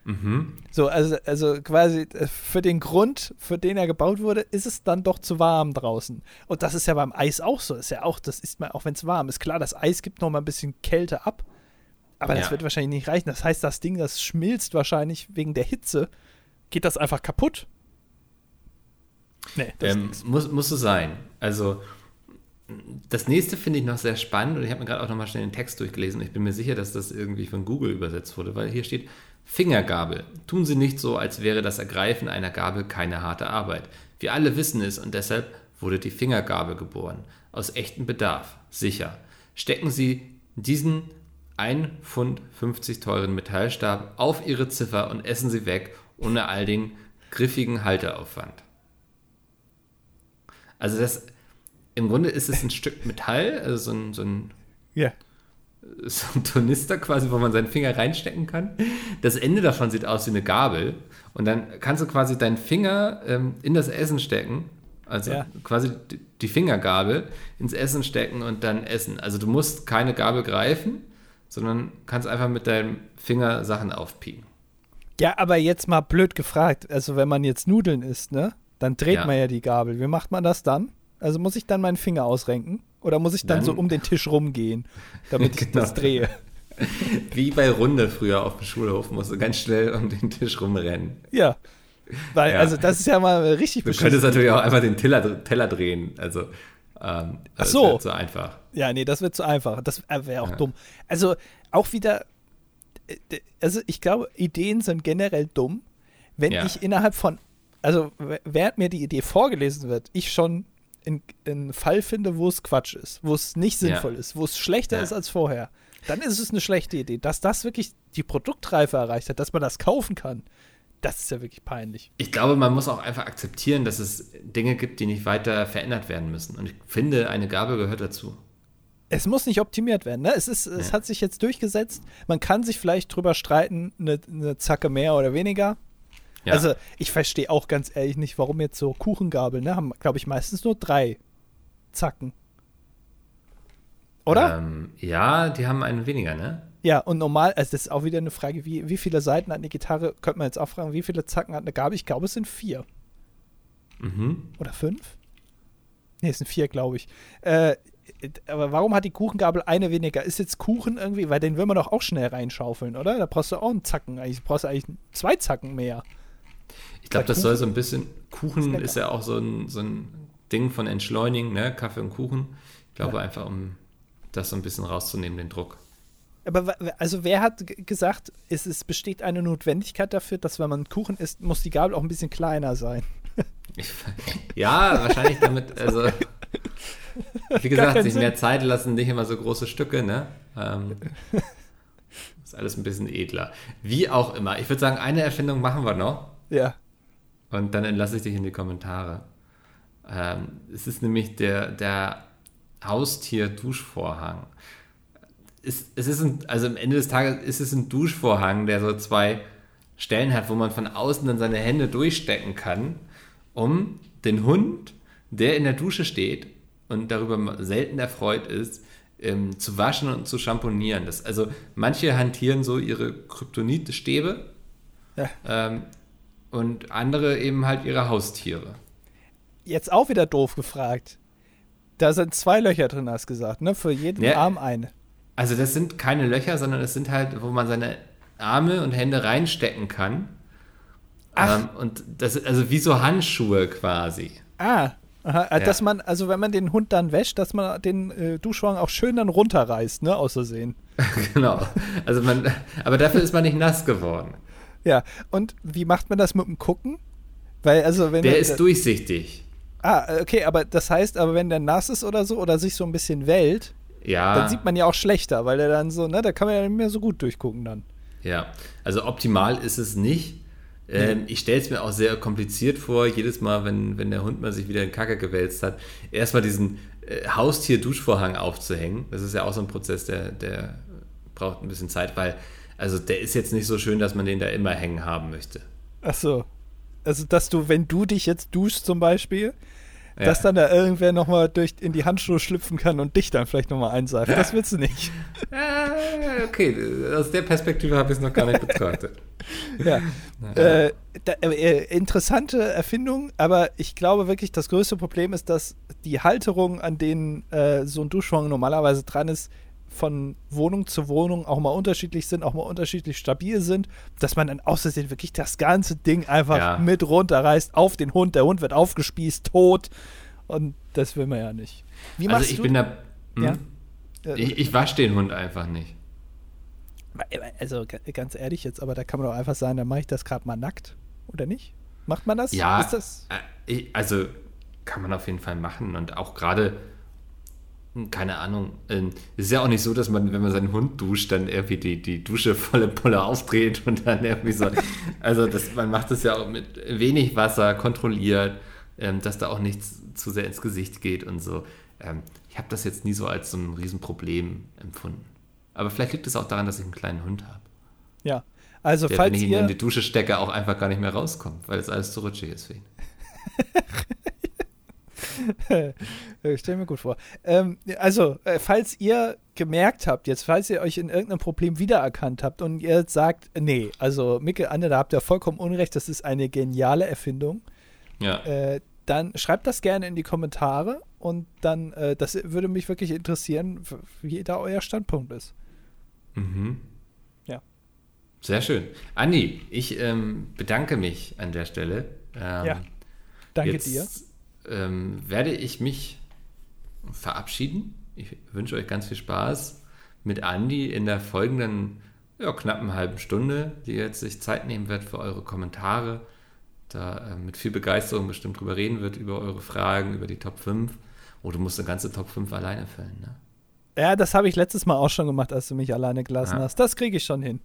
Mhm.
So, also, also quasi äh, für den Grund, für den er gebaut wurde, ist es dann doch zu warm draußen. Und das ist ja beim Eis auch so. Ist ja auch, das isst man auch, wenn es warm ist. Klar, das Eis gibt noch mal ein bisschen Kälte ab, aber das
Ja.
wird wahrscheinlich nicht reichen. Das heißt, das Ding, das schmilzt wahrscheinlich wegen der Hitze, geht das einfach kaputt. Nee, das
Ähm, muss, muss so sein. Also, das nächste finde ich noch sehr spannend und ich habe mir gerade auch nochmal schnell den Text durchgelesen. Ich bin mir sicher, dass das irgendwie von Google übersetzt wurde, weil hier steht: Fingergabel. Tun Sie nicht so, als wäre das Ergreifen einer Gabel keine harte Arbeit. Wir alle wissen es und deshalb wurde die Fingergabel geboren. Aus echtem Bedarf. Sicher. Stecken Sie diesen 1 Pfund 50 teuren Metallstab auf Ihre Ziffer und essen Sie weg, ohne all den griffigen Halteaufwand. Also das, im Grunde ist es ein Stück Metall, also so ein, so ein,
ja.
So ein Tornister quasi, wo man seinen Finger reinstecken kann. Das Ende davon sieht aus wie eine Gabel und dann kannst du quasi deinen Finger ähm, in das Essen stecken, also
Ja.
quasi die, Fingergabel ins Essen stecken und dann essen. Also du musst keine Gabel greifen, sondern kannst einfach mit deinem Finger Sachen aufpieken.
ja, aber jetzt mal blöd gefragt. Also, wenn man jetzt Nudeln isst, ne, dann dreht
Ja.
man ja die Gabel. Wie macht man das dann? Also, muss ich dann meinen Finger ausrenken? Oder muss ich dann,
Dann-
so um den Tisch rumgehen, damit ich
Genau.
das drehe?
Wie bei Runde früher auf dem Schulhof, musst du ganz schnell um den Tisch rumrennen.
Ja. Weil,
Ja.
also, das ist ja mal richtig
Du könntest natürlich auch einfach den Teller, Teller drehen. Also, ähm,
Ach
das
so.
wäre zu einfach.
Ja, nee, das wird zu einfach. Das wäre auch
Ja.
dumm. Also, auch wieder, äh, also ich glaube, Ideen sind generell dumm, wenn
Ja.
ich innerhalb von, also während mir die Idee vorgelesen wird, ich schon einen Fall finde, wo es Quatsch ist, wo es nicht
Ja.
sinnvoll ist, wo es schlechter
Ja.
ist als vorher, dann ist es eine schlechte Idee. Dass das wirklich die Produktreife erreicht hat, dass man das kaufen kann, das ist ja wirklich peinlich.
Ich glaube, man muss auch einfach akzeptieren, dass es Dinge gibt, die nicht weiter verändert werden müssen. Und ich finde, eine Gabel gehört dazu.
Es muss nicht optimiert werden. Ne? Es, ist, es
Ja.
hat sich jetzt durchgesetzt. Man kann sich vielleicht drüber streiten, eine, eine Zacke mehr oder weniger.
Ja.
Also ich verstehe auch ganz ehrlich nicht, warum jetzt so Kuchengabeln, ne? haben, glaube ich, meistens nur drei Zacken. Oder?
Ähm, ja, die haben einen weniger, ne?
Ja, und normal, also das ist auch wieder eine Frage, wie, wie viele Seiten hat eine Gitarre, könnte man jetzt auch fragen, wie viele Zacken hat eine Gabel? Ich glaube, es sind vier.
Mhm.
Oder fünf? Ne, es sind vier, glaube ich. Äh, aber warum hat die Kuchengabel eine weniger? Ist jetzt Kuchen irgendwie, weil den will man doch auch schnell reinschaufeln, oder? Da brauchst du auch einen Zacken. Eigentlich brauchst du eigentlich zwei Zacken mehr.
Ich glaube, das
Kuchen-
soll so ein bisschen. Kuchen
lecker.
ist ja auch so ein, so ein Ding von Entschleunigen, ne? Kaffee und Kuchen. Ich glaube,
Ja.
einfach um das so ein bisschen rauszunehmen, den Druck.
Aber also wer hat gesagt, es, es besteht eine Notwendigkeit dafür, dass wenn man Kuchen isst, muss die Gabel auch ein bisschen kleiner sein?
Ich, ja, wahrscheinlich damit, also. Wie gesagt, sich
Sinn.
mehr Zeit lassen, nicht immer so große Stücke, ne? Ähm, ist alles ein bisschen edler. Wie auch immer. Ich würde sagen, eine Erfindung machen wir noch.
Ja.
und dann entlasse ich dich in die Kommentare. Ähm, es ist nämlich der, der Haustier-Duschvorhang. Es, es ist ein, also am Ende des Tages ist es ein Duschvorhang, der so zwei Stellen hat, wo man von außen dann seine Hände durchstecken kann, um den Hund, der in der Dusche steht und darüber selten erfreut ist, ähm, zu waschen und zu schamponieren. Das, also manche hantieren so ihre Kryptonit-Stäbe ja. ähm, und andere eben halt ihre Haustiere.
Jetzt auch wieder doof gefragt. Da sind zwei Löcher drin, hast du gesagt, ne? Für jeden ja, Arm eine.
Also das sind keine Löcher, sondern es sind halt, wo man seine Arme und Hände reinstecken kann. Ach. Ähm, und das also wie so Handschuhe quasi.
Ah, Aha, äh, ja. dass man, also wenn man den Hund dann wäscht, dass man den äh, Duschwagen auch schön dann runterreißt, ne, außersehen.
genau. Also man, aber dafür ist man nicht nass geworden.
Ja, und wie macht man das mit dem Gucken? Weil, also wenn
der, ist durchsichtig.
Ah, okay, aber das heißt, aber wenn der nass ist oder so oder sich so ein bisschen wellt,
ja.
dann sieht man ja auch schlechter, weil der dann so, ne, da kann man ja nicht mehr so gut durchgucken dann.
Ja, also optimal ist es nicht. Ähm, ich stelle es mir auch sehr kompliziert vor, jedes Mal, wenn, wenn der Hund mal sich wieder in Kacke gewälzt hat, erstmal diesen äh, Haustier-Duschvorhang aufzuhängen. Das ist ja auch so ein Prozess, der, der braucht ein bisschen Zeit, weil also der ist jetzt nicht so schön, dass man den da immer hängen haben möchte.
Ach so. Also, dass du, wenn du dich jetzt duschst zum Beispiel, ja. dass dann da irgendwer nochmal in die Handschuhe schlüpfen kann und dich dann vielleicht nochmal einseift. Ja. Das willst du nicht.
Äh, okay, aus der Perspektive habe ich es noch gar nicht betrachtet.
ja. Äh, da, äh, interessante Erfindung, aber ich glaube wirklich, das größte Problem ist, dass die Halterung, an denen äh, so ein Duschwang normalerweise dran ist, von Wohnung zu Wohnung auch mal unterschiedlich sind, auch mal unterschiedlich stabil sind, dass man dann außersehen wirklich das ganze Ding einfach ja. mit runterreißt auf den Hund. Der Hund wird aufgespießt, tot. Und das will man ja nicht.
Wie also machst ich du? bin da. Hm? Ja? Ich, ich wasche den Hund einfach nicht.
Also ganz ehrlich jetzt, aber da kann man doch einfach sagen, dann mache ich das gerade mal nackt, oder nicht? Macht man das?
Ja, das äh, also kann man auf jeden Fall machen und auch gerade keine Ahnung. Ähm, es ist ja auch nicht so, dass man, wenn man seinen Hund duscht, dann irgendwie die, die Dusche volle Pulle aufdreht und dann irgendwie so. Also das, man macht es ja auch mit wenig Wasser, kontrolliert, ähm, dass da auch nichts zu sehr ins Gesicht geht und so. Ähm, ich habe das jetzt nie so als so ein Riesenproblem empfunden. Aber vielleicht liegt es auch daran, dass ich einen kleinen Hund habe.
Ja, also
der,
falls
wenn ich
ihn
in die Dusche stecke, auch einfach gar nicht mehr rauskommt, weil es alles zu rutschig ist für ihn.
ich stelle mir gut vor. Ähm, also, äh, falls ihr gemerkt habt, jetzt, falls ihr euch in irgendeinem Problem wiedererkannt habt und ihr jetzt sagt, nee, also Mikkel Anne, da habt ihr vollkommen Unrecht, das ist eine geniale Erfindung.
Ja.
Äh, dann schreibt das gerne in die Kommentare und dann, äh, das würde mich wirklich interessieren, wie da euer Standpunkt ist.
Mhm.
Ja.
Sehr schön. Andi, ich ähm, bedanke mich an der Stelle.
Ähm, ja. Danke dir
ähm, werde ich mich verabschieden. Ich wünsche euch ganz viel Spaß mit Andi in der folgenden ja, knappen halben Stunde, die jetzt sich Zeit nehmen wird für eure Kommentare. Da äh, mit viel Begeisterung bestimmt drüber reden wird, über eure Fragen, über die Top 5. Oh, du musst eine ganze Top 5 alleine füllen, ne?
Ja, das habe ich letztes Mal auch schon gemacht, als du mich alleine gelassen ja. hast. Das kriege ich schon hin.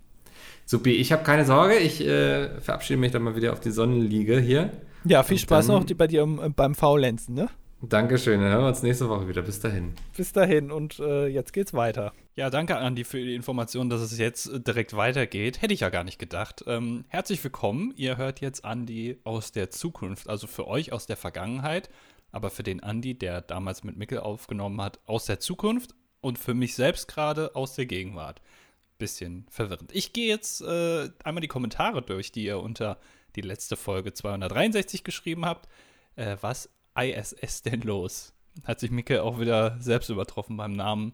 Supi, ich habe keine Sorge. Ich äh, verabschiede mich dann mal wieder auf die Sonnenliege hier.
Ja, viel Spaß dann, noch bei dir um, beim Faulenzen, ne?
Dankeschön, dann hören wir uns nächste Woche wieder. Bis dahin.
Bis dahin und äh, jetzt geht's weiter.
Ja, danke Andi für die Information, dass es jetzt äh, direkt weitergeht. Hätte ich ja gar nicht gedacht. Ähm, herzlich willkommen. Ihr hört jetzt Andi aus der Zukunft, also für euch aus der Vergangenheit, aber für den Andi, der damals mit Mickel aufgenommen hat, aus der Zukunft und für mich selbst gerade aus der Gegenwart. Bisschen verwirrend. Ich gehe jetzt äh, einmal die Kommentare durch, die ihr unter die letzte Folge 263 geschrieben habt. Äh, was ISS denn los? Hat sich Micke auch wieder selbst übertroffen beim Namen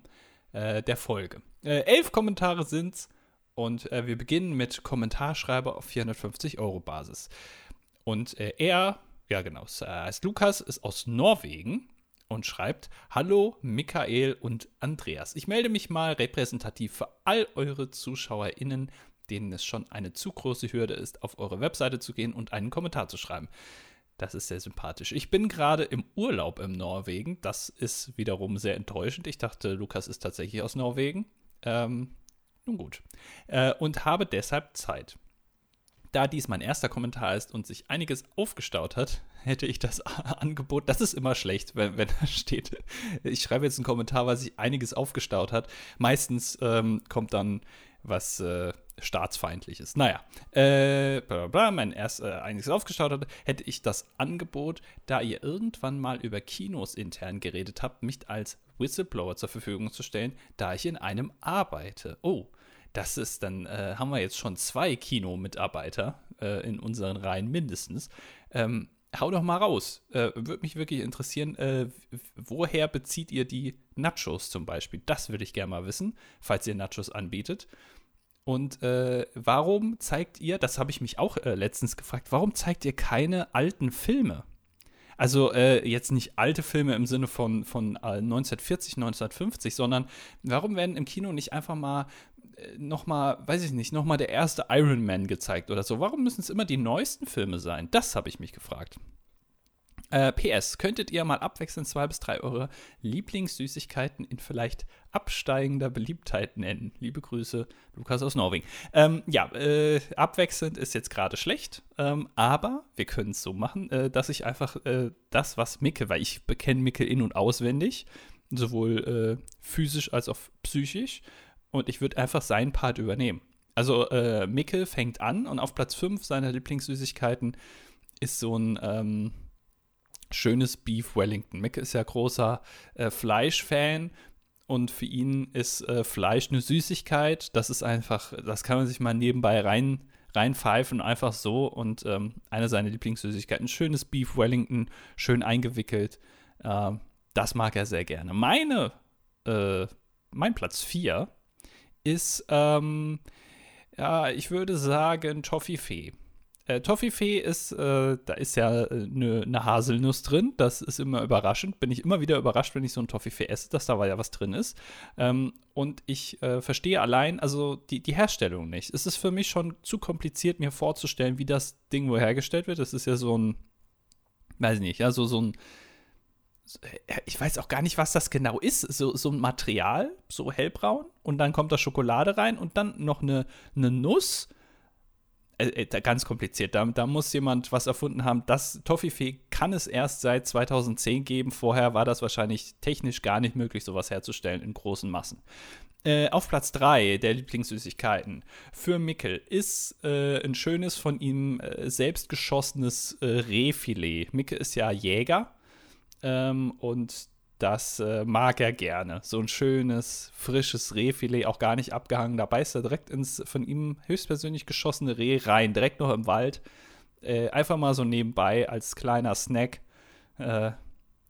äh, der Folge. Äh, elf Kommentare sind's und äh, wir beginnen mit Kommentarschreiber auf 450 Euro Basis. Und äh, er, ja genau, heißt Lukas, ist aus Norwegen und schreibt: Hallo Michael und Andreas. Ich melde mich mal repräsentativ für all eure ZuschauerInnen, denen es schon eine zu große Hürde ist, auf eure Webseite zu gehen und einen Kommentar zu schreiben. Das ist sehr sympathisch. Ich bin gerade im Urlaub in Norwegen. Das ist wiederum sehr enttäuschend. Ich dachte, Lukas ist tatsächlich aus Norwegen. Ähm, nun gut. Äh, und habe deshalb Zeit. Da dies mein erster Kommentar ist und sich einiges aufgestaut hat, hätte ich das Angebot, das ist immer schlecht, wenn, wenn da steht, ich schreibe jetzt einen Kommentar, weil sich einiges aufgestaut hat. Meistens ähm, kommt dann was äh, staatsfeindliches. Naja, äh, bla bla mein erst äh, einiges aufgestaut hat, hätte ich das Angebot, da ihr irgendwann mal über Kinos intern geredet habt, mich als Whistleblower zur Verfügung zu stellen, da ich in einem arbeite. Oh, das ist dann, äh, haben wir jetzt schon zwei Kinomitarbeiter äh, in unseren Reihen mindestens. Ähm, hau doch mal raus. Äh, Würde mich wirklich interessieren, äh, woher bezieht ihr die Nachos zum Beispiel? Das würde ich gerne mal wissen, falls ihr Nachos anbietet. Und äh, warum zeigt ihr, das habe ich mich auch äh, letztens gefragt, warum zeigt ihr keine alten Filme? Also äh, jetzt nicht alte Filme im Sinne von, von 1940, 1950, sondern warum werden im Kino nicht einfach mal äh, nochmal, weiß ich nicht, nochmal der erste Iron Man gezeigt oder so? Warum müssen es immer die neuesten Filme sein? Das habe ich mich gefragt. Äh, PS, könntet ihr mal abwechselnd zwei bis drei eure Lieblingssüßigkeiten in vielleicht absteigender Beliebtheit nennen? Liebe Grüße, Lukas aus Norwegen. Ähm, ja, äh, abwechselnd ist jetzt gerade schlecht, ähm, aber wir können es so machen, äh, dass ich einfach äh, das, was Micke, weil ich bekenne Micke in- und auswendig, sowohl äh, physisch als auch psychisch, und ich würde einfach seinen Part übernehmen. Also äh, Micke fängt an und auf Platz 5 seiner Lieblingssüßigkeiten ist so ein ähm, schönes Beef Wellington. Micke ist ja großer äh, Fleischfan und für ihn ist äh, Fleisch eine Süßigkeit. Das ist einfach, das kann man sich mal nebenbei rein reinpfeifen, einfach so. Und ähm, eine seiner Lieblingssüßigkeiten, schönes Beef Wellington, schön eingewickelt. Äh, das mag er sehr gerne. Meine, äh, mein Platz 4 ist, ähm, ja, ich würde sagen, Toffifee. Äh, Toffifee ist, äh, da ist ja eine äh, ne Haselnuss drin. Das ist immer überraschend. Bin ich immer wieder überrascht, wenn ich so ein Toffifee esse, dass da ja was drin ist. Ähm, und ich äh, verstehe allein, also die, die Herstellung nicht. Es ist für mich schon zu kompliziert, mir vorzustellen, wie das Ding wo hergestellt wird. Das ist ja so ein, weiß ich nicht, ja, so, ein ich weiß auch gar nicht, was das genau ist. So, so ein Material, so hellbraun, und dann kommt da Schokolade rein und dann noch eine, eine Nuss äh, äh, ganz kompliziert. Da, da, muss jemand was erfunden haben. Das Toffifee kann es erst seit 2010 geben. Vorher war das wahrscheinlich technisch gar nicht möglich, sowas herzustellen in großen Massen. Äh, auf Platz 3 der Lieblingssüßigkeiten für Mickel ist äh, ein schönes von ihm äh, selbst geschossenes äh, Rehfilet. Mickel ist ja Jäger ähm, und das äh, mag er gerne. So ein schönes, frisches Rehfilet, auch gar nicht abgehangen. Da beißt er direkt ins von ihm höchstpersönlich geschossene Reh rein, direkt noch im Wald. Äh, einfach mal so nebenbei als kleiner Snack. Äh,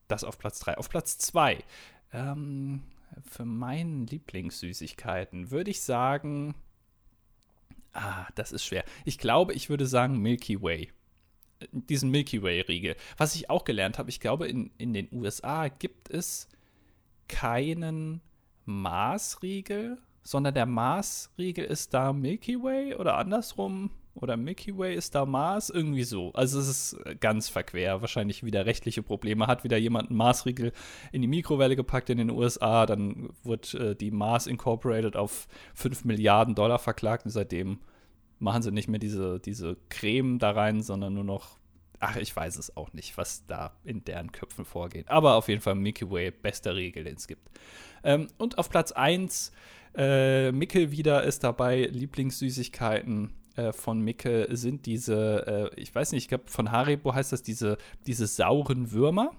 das auf Platz 3. Auf Platz 2. Ähm, für meinen Lieblingssüßigkeiten würde ich sagen. Ah, das ist schwer. Ich glaube, ich würde sagen Milky Way diesen Milky Way-Riegel. Was ich auch gelernt habe, ich glaube, in, in den USA gibt es keinen Mars-Riegel, sondern der Mars-Riegel ist da Milky Way oder andersrum. Oder Milky Way ist da Mars, irgendwie so. Also es ist ganz verquer. Wahrscheinlich wieder rechtliche Probleme. Hat wieder jemand einen Mars-Riegel in die Mikrowelle gepackt in den USA, dann wird äh, die Mars Incorporated auf 5 Milliarden Dollar verklagt und seitdem machen sie nicht mehr diese, diese Creme da rein, sondern nur noch, ach, ich weiß es auch nicht, was da in deren Köpfen vorgeht. Aber auf jeden Fall Mickey Way, bester Regel, den es gibt. Ähm, und auf Platz 1, äh, Mickel wieder ist dabei, Lieblingssüßigkeiten äh, von Mickel sind diese, äh, ich weiß nicht, ich glaube von Haribo heißt das diese, diese sauren Würmer.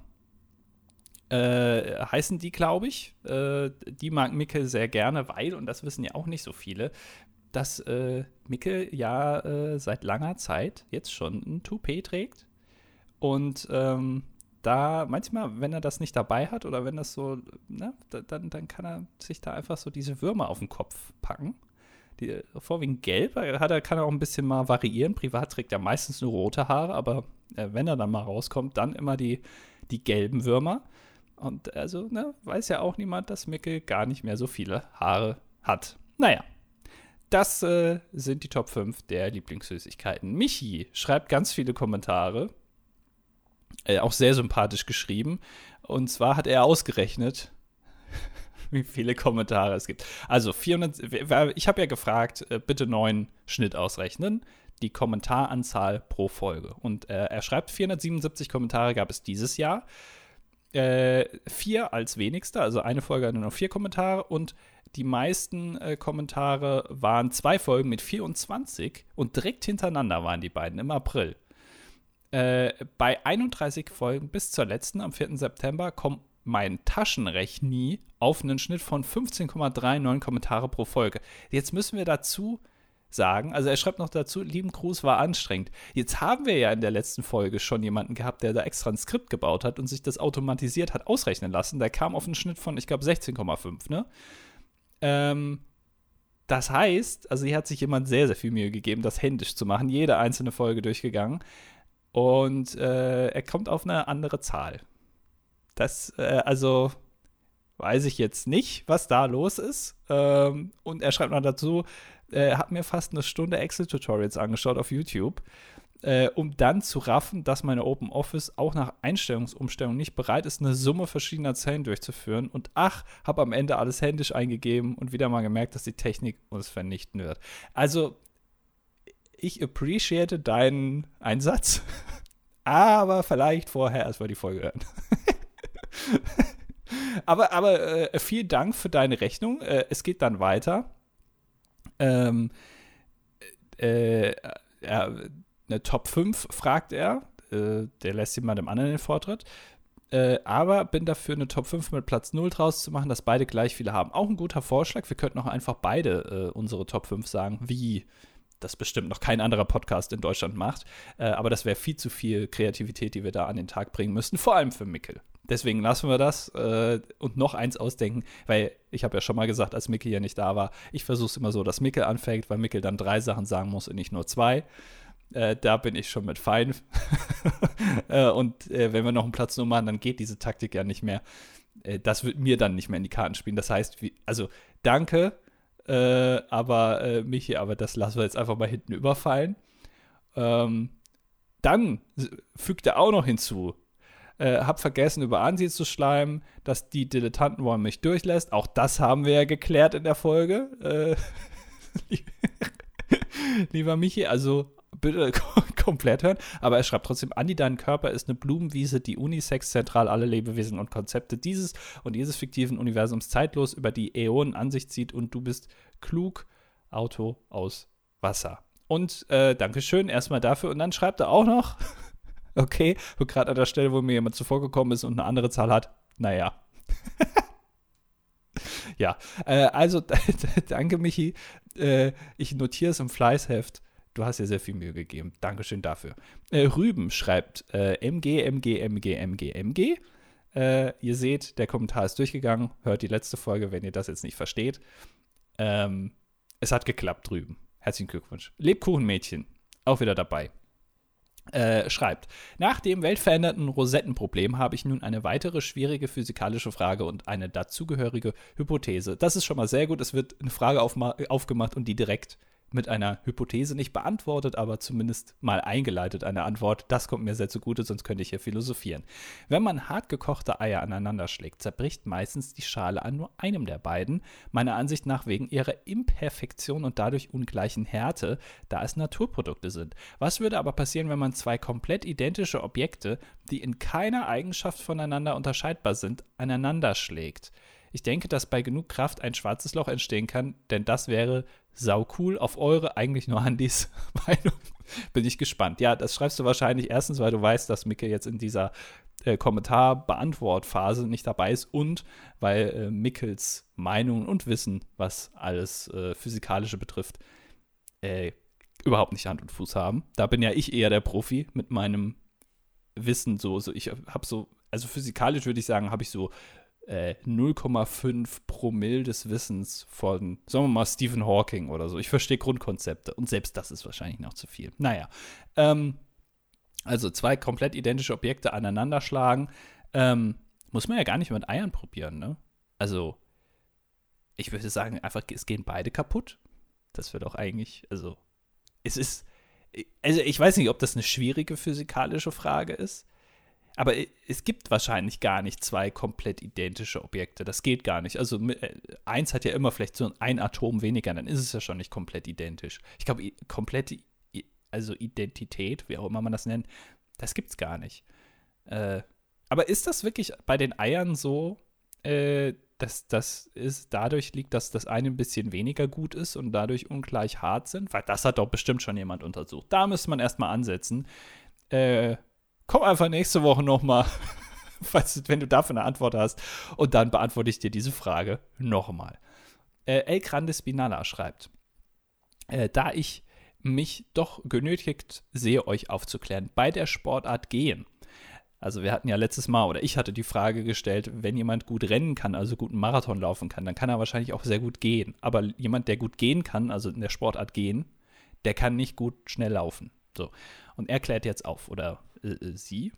Äh, heißen die, glaube ich. Äh, die mag Mickel sehr gerne, weil, und das wissen ja auch nicht so viele, dass äh, Mickel ja äh, seit langer Zeit jetzt schon ein Toupet trägt. Und ähm, da manchmal, wenn er das nicht dabei hat oder wenn das so, ne, dann, dann kann er sich da einfach so diese Würmer auf den Kopf packen. Die, vorwiegend gelb, hat er, kann er auch ein bisschen mal variieren. Privat trägt er meistens nur rote Haare, aber äh, wenn er dann mal rauskommt, dann immer die, die gelben Würmer. Und also, ne, weiß ja auch niemand, dass Mickel gar nicht mehr so viele Haare hat. Naja, das äh, sind die Top 5 der Lieblingssüßigkeiten. Michi schreibt ganz viele Kommentare. Äh, auch sehr sympathisch geschrieben. Und zwar hat er ausgerechnet, wie viele Kommentare es gibt. Also 400, ich habe ja gefragt, äh, bitte neuen Schnitt ausrechnen. die Kommentaranzahl pro Folge. Und äh, er schreibt, 477 Kommentare gab es dieses Jahr. Äh, vier als wenigster, also eine Folge hatte nur vier Kommentare und die meisten äh, Kommentare waren zwei Folgen mit 24 und direkt hintereinander waren die beiden im April. Äh, bei 31 Folgen bis zur letzten am 4. September kommt mein Taschenrechni auf einen Schnitt von 15,39 Kommentare pro Folge. Jetzt müssen wir dazu sagen, also er schreibt noch dazu, lieben Gruß war anstrengend. Jetzt haben wir ja in der letzten Folge schon jemanden gehabt, der da extra ein Skript gebaut hat und sich das automatisiert hat ausrechnen lassen. Der kam auf einen Schnitt von, ich glaube, 16,5, ne? Ähm, das heißt, also hier hat sich jemand sehr, sehr viel Mühe gegeben, das händisch zu machen, jede einzelne Folge durchgegangen. Und äh, er kommt auf eine andere Zahl. Das, äh, also, weiß ich jetzt nicht, was da los ist. Ähm, und er schreibt noch dazu, er äh, hat mir fast eine Stunde Excel-Tutorials angeschaut auf YouTube, äh, um dann zu raffen, dass meine Open Office auch nach Einstellungsumstellung nicht bereit ist, eine Summe verschiedener Zellen durchzuführen. Und ach, habe am Ende alles händisch eingegeben und wieder mal gemerkt, dass die Technik uns vernichten wird. Also, ich appreciate deinen Einsatz, aber vielleicht vorher erstmal die Folge hören. aber aber äh, vielen Dank für deine Rechnung. Äh, es geht dann weiter. Ähm, äh, eine Top 5 fragt er. Äh, der lässt jemandem anderen den Vortritt. Äh, aber bin dafür, eine Top 5 mit Platz 0 draus zu machen, dass beide gleich viele haben. Auch ein guter Vorschlag. Wir könnten auch einfach beide äh, unsere Top 5 sagen, wie das bestimmt noch kein anderer Podcast in Deutschland macht. Äh, aber das wäre viel zu viel Kreativität, die wir da an den Tag bringen müssten, vor allem für Mickel. Deswegen lassen wir das äh, und noch eins ausdenken, weil ich habe ja schon mal gesagt, als Mickel ja nicht da war, ich versuche es immer so, dass Mickel anfängt, weil Mickel dann drei Sachen sagen muss und nicht nur zwei. Äh, da bin ich schon mit fein. äh, und äh, wenn wir noch einen Platz nur machen, dann geht diese Taktik ja nicht mehr. Äh, das wird mir dann nicht mehr in die Karten spielen. Das heißt, wie, also danke, äh, aber Michi, aber das lassen wir jetzt einfach mal hinten überfallen. Ähm, dann fügt er auch noch hinzu, äh, hab vergessen, über Ansi zu schleimen, dass die Dilettantenwollen mich durchlässt. Auch das haben wir ja geklärt in der Folge. Äh, lieber Michi, also bitte komplett hören. Aber er schreibt trotzdem, Andi, dein Körper ist eine Blumenwiese, die unisex zentral alle Lebewesen und Konzepte dieses und jedes fiktiven Universums zeitlos über die Äonen an sich zieht und du bist klug, Auto aus Wasser. Und äh, Dankeschön erstmal dafür. Und dann schreibt er auch noch, okay, gerade an der Stelle, wo mir jemand zuvorgekommen ist und eine andere Zahl hat, naja. ja, äh, also danke, Michi. Äh, ich notiere es im Fleißheft. Du hast dir sehr viel Mühe gegeben. Dankeschön dafür. Äh, Rüben schreibt äh, MG, MG, MG, MG, MG. Äh, ihr seht, der Kommentar ist durchgegangen. Hört die letzte Folge, wenn ihr das jetzt nicht versteht. Ähm, es hat geklappt drüben. Herzlichen Glückwunsch. Lebkuchenmädchen, auch wieder dabei. Äh, schreibt, nach dem weltveränderten Rosettenproblem habe ich nun eine weitere schwierige physikalische Frage und eine dazugehörige Hypothese. Das ist schon mal sehr gut. Es wird eine Frage aufgemacht und die direkt mit einer Hypothese nicht beantwortet, aber zumindest mal eingeleitet eine Antwort. Das kommt mir sehr zugute, sonst könnte ich hier philosophieren. Wenn man hart gekochte Eier aneinander schlägt, zerbricht meistens die Schale an nur einem der beiden, meiner Ansicht nach wegen ihrer Imperfektion und dadurch ungleichen Härte, da es Naturprodukte sind. Was würde aber passieren, wenn man zwei komplett identische Objekte, die in keiner Eigenschaft voneinander unterscheidbar sind, aneinander schlägt? Ich denke, dass bei genug Kraft ein schwarzes Loch entstehen kann, denn das wäre sau cool. Auf eure, eigentlich nur Handys Meinung bin ich gespannt. Ja, das schreibst du wahrscheinlich erstens, weil du weißt, dass Micke jetzt in dieser äh, Kommentar-Beantwortphase nicht dabei ist und weil äh, Mickels Meinung und Wissen, was alles äh, Physikalische betrifft, äh, überhaupt nicht Hand und Fuß haben. Da bin ja ich eher der Profi mit meinem Wissen so. so ich habe so, also physikalisch würde ich sagen, habe ich so äh, 0,5 Promille des Wissens von, sagen wir mal, Stephen Hawking oder so. Ich verstehe Grundkonzepte und selbst das ist wahrscheinlich noch zu viel. Naja, ähm, also zwei komplett identische Objekte aneinander schlagen, ähm, muss man ja gar nicht mit Eiern probieren, ne? Also, ich würde sagen, einfach, es gehen beide kaputt. Das wird auch eigentlich, also, es ist, also ich weiß nicht, ob das eine schwierige physikalische Frage ist. Aber es gibt wahrscheinlich gar nicht zwei komplett identische Objekte. Das geht gar nicht. Also äh, eins hat ja immer vielleicht so ein Atom weniger, dann ist es ja schon nicht komplett identisch. Ich glaube, komplett, also Identität, wie auch immer man das nennt, das gibt's gar nicht. Äh, aber ist das wirklich bei den Eiern so, äh, dass das ist, dadurch liegt, dass das eine ein bisschen weniger gut ist und dadurch ungleich hart sind? Weil das hat doch bestimmt schon jemand untersucht. Da müsste man erstmal ansetzen. Äh, komm einfach nächste Woche nochmal, wenn du dafür eine Antwort hast. Und dann beantworte ich dir diese Frage nochmal. Äh, El Grande Spinala schreibt, äh, da ich mich doch genötigt sehe, euch aufzuklären, bei der Sportart gehen also wir hatten ja letztes Mal, oder ich hatte die Frage gestellt, wenn jemand gut rennen kann, also gut einen Marathon laufen kann, dann kann er wahrscheinlich auch sehr gut gehen. Aber jemand, der gut gehen kann, also in der Sportart gehen, der kann nicht gut schnell laufen. So. Und er klärt jetzt auf, oder äh, äh sie,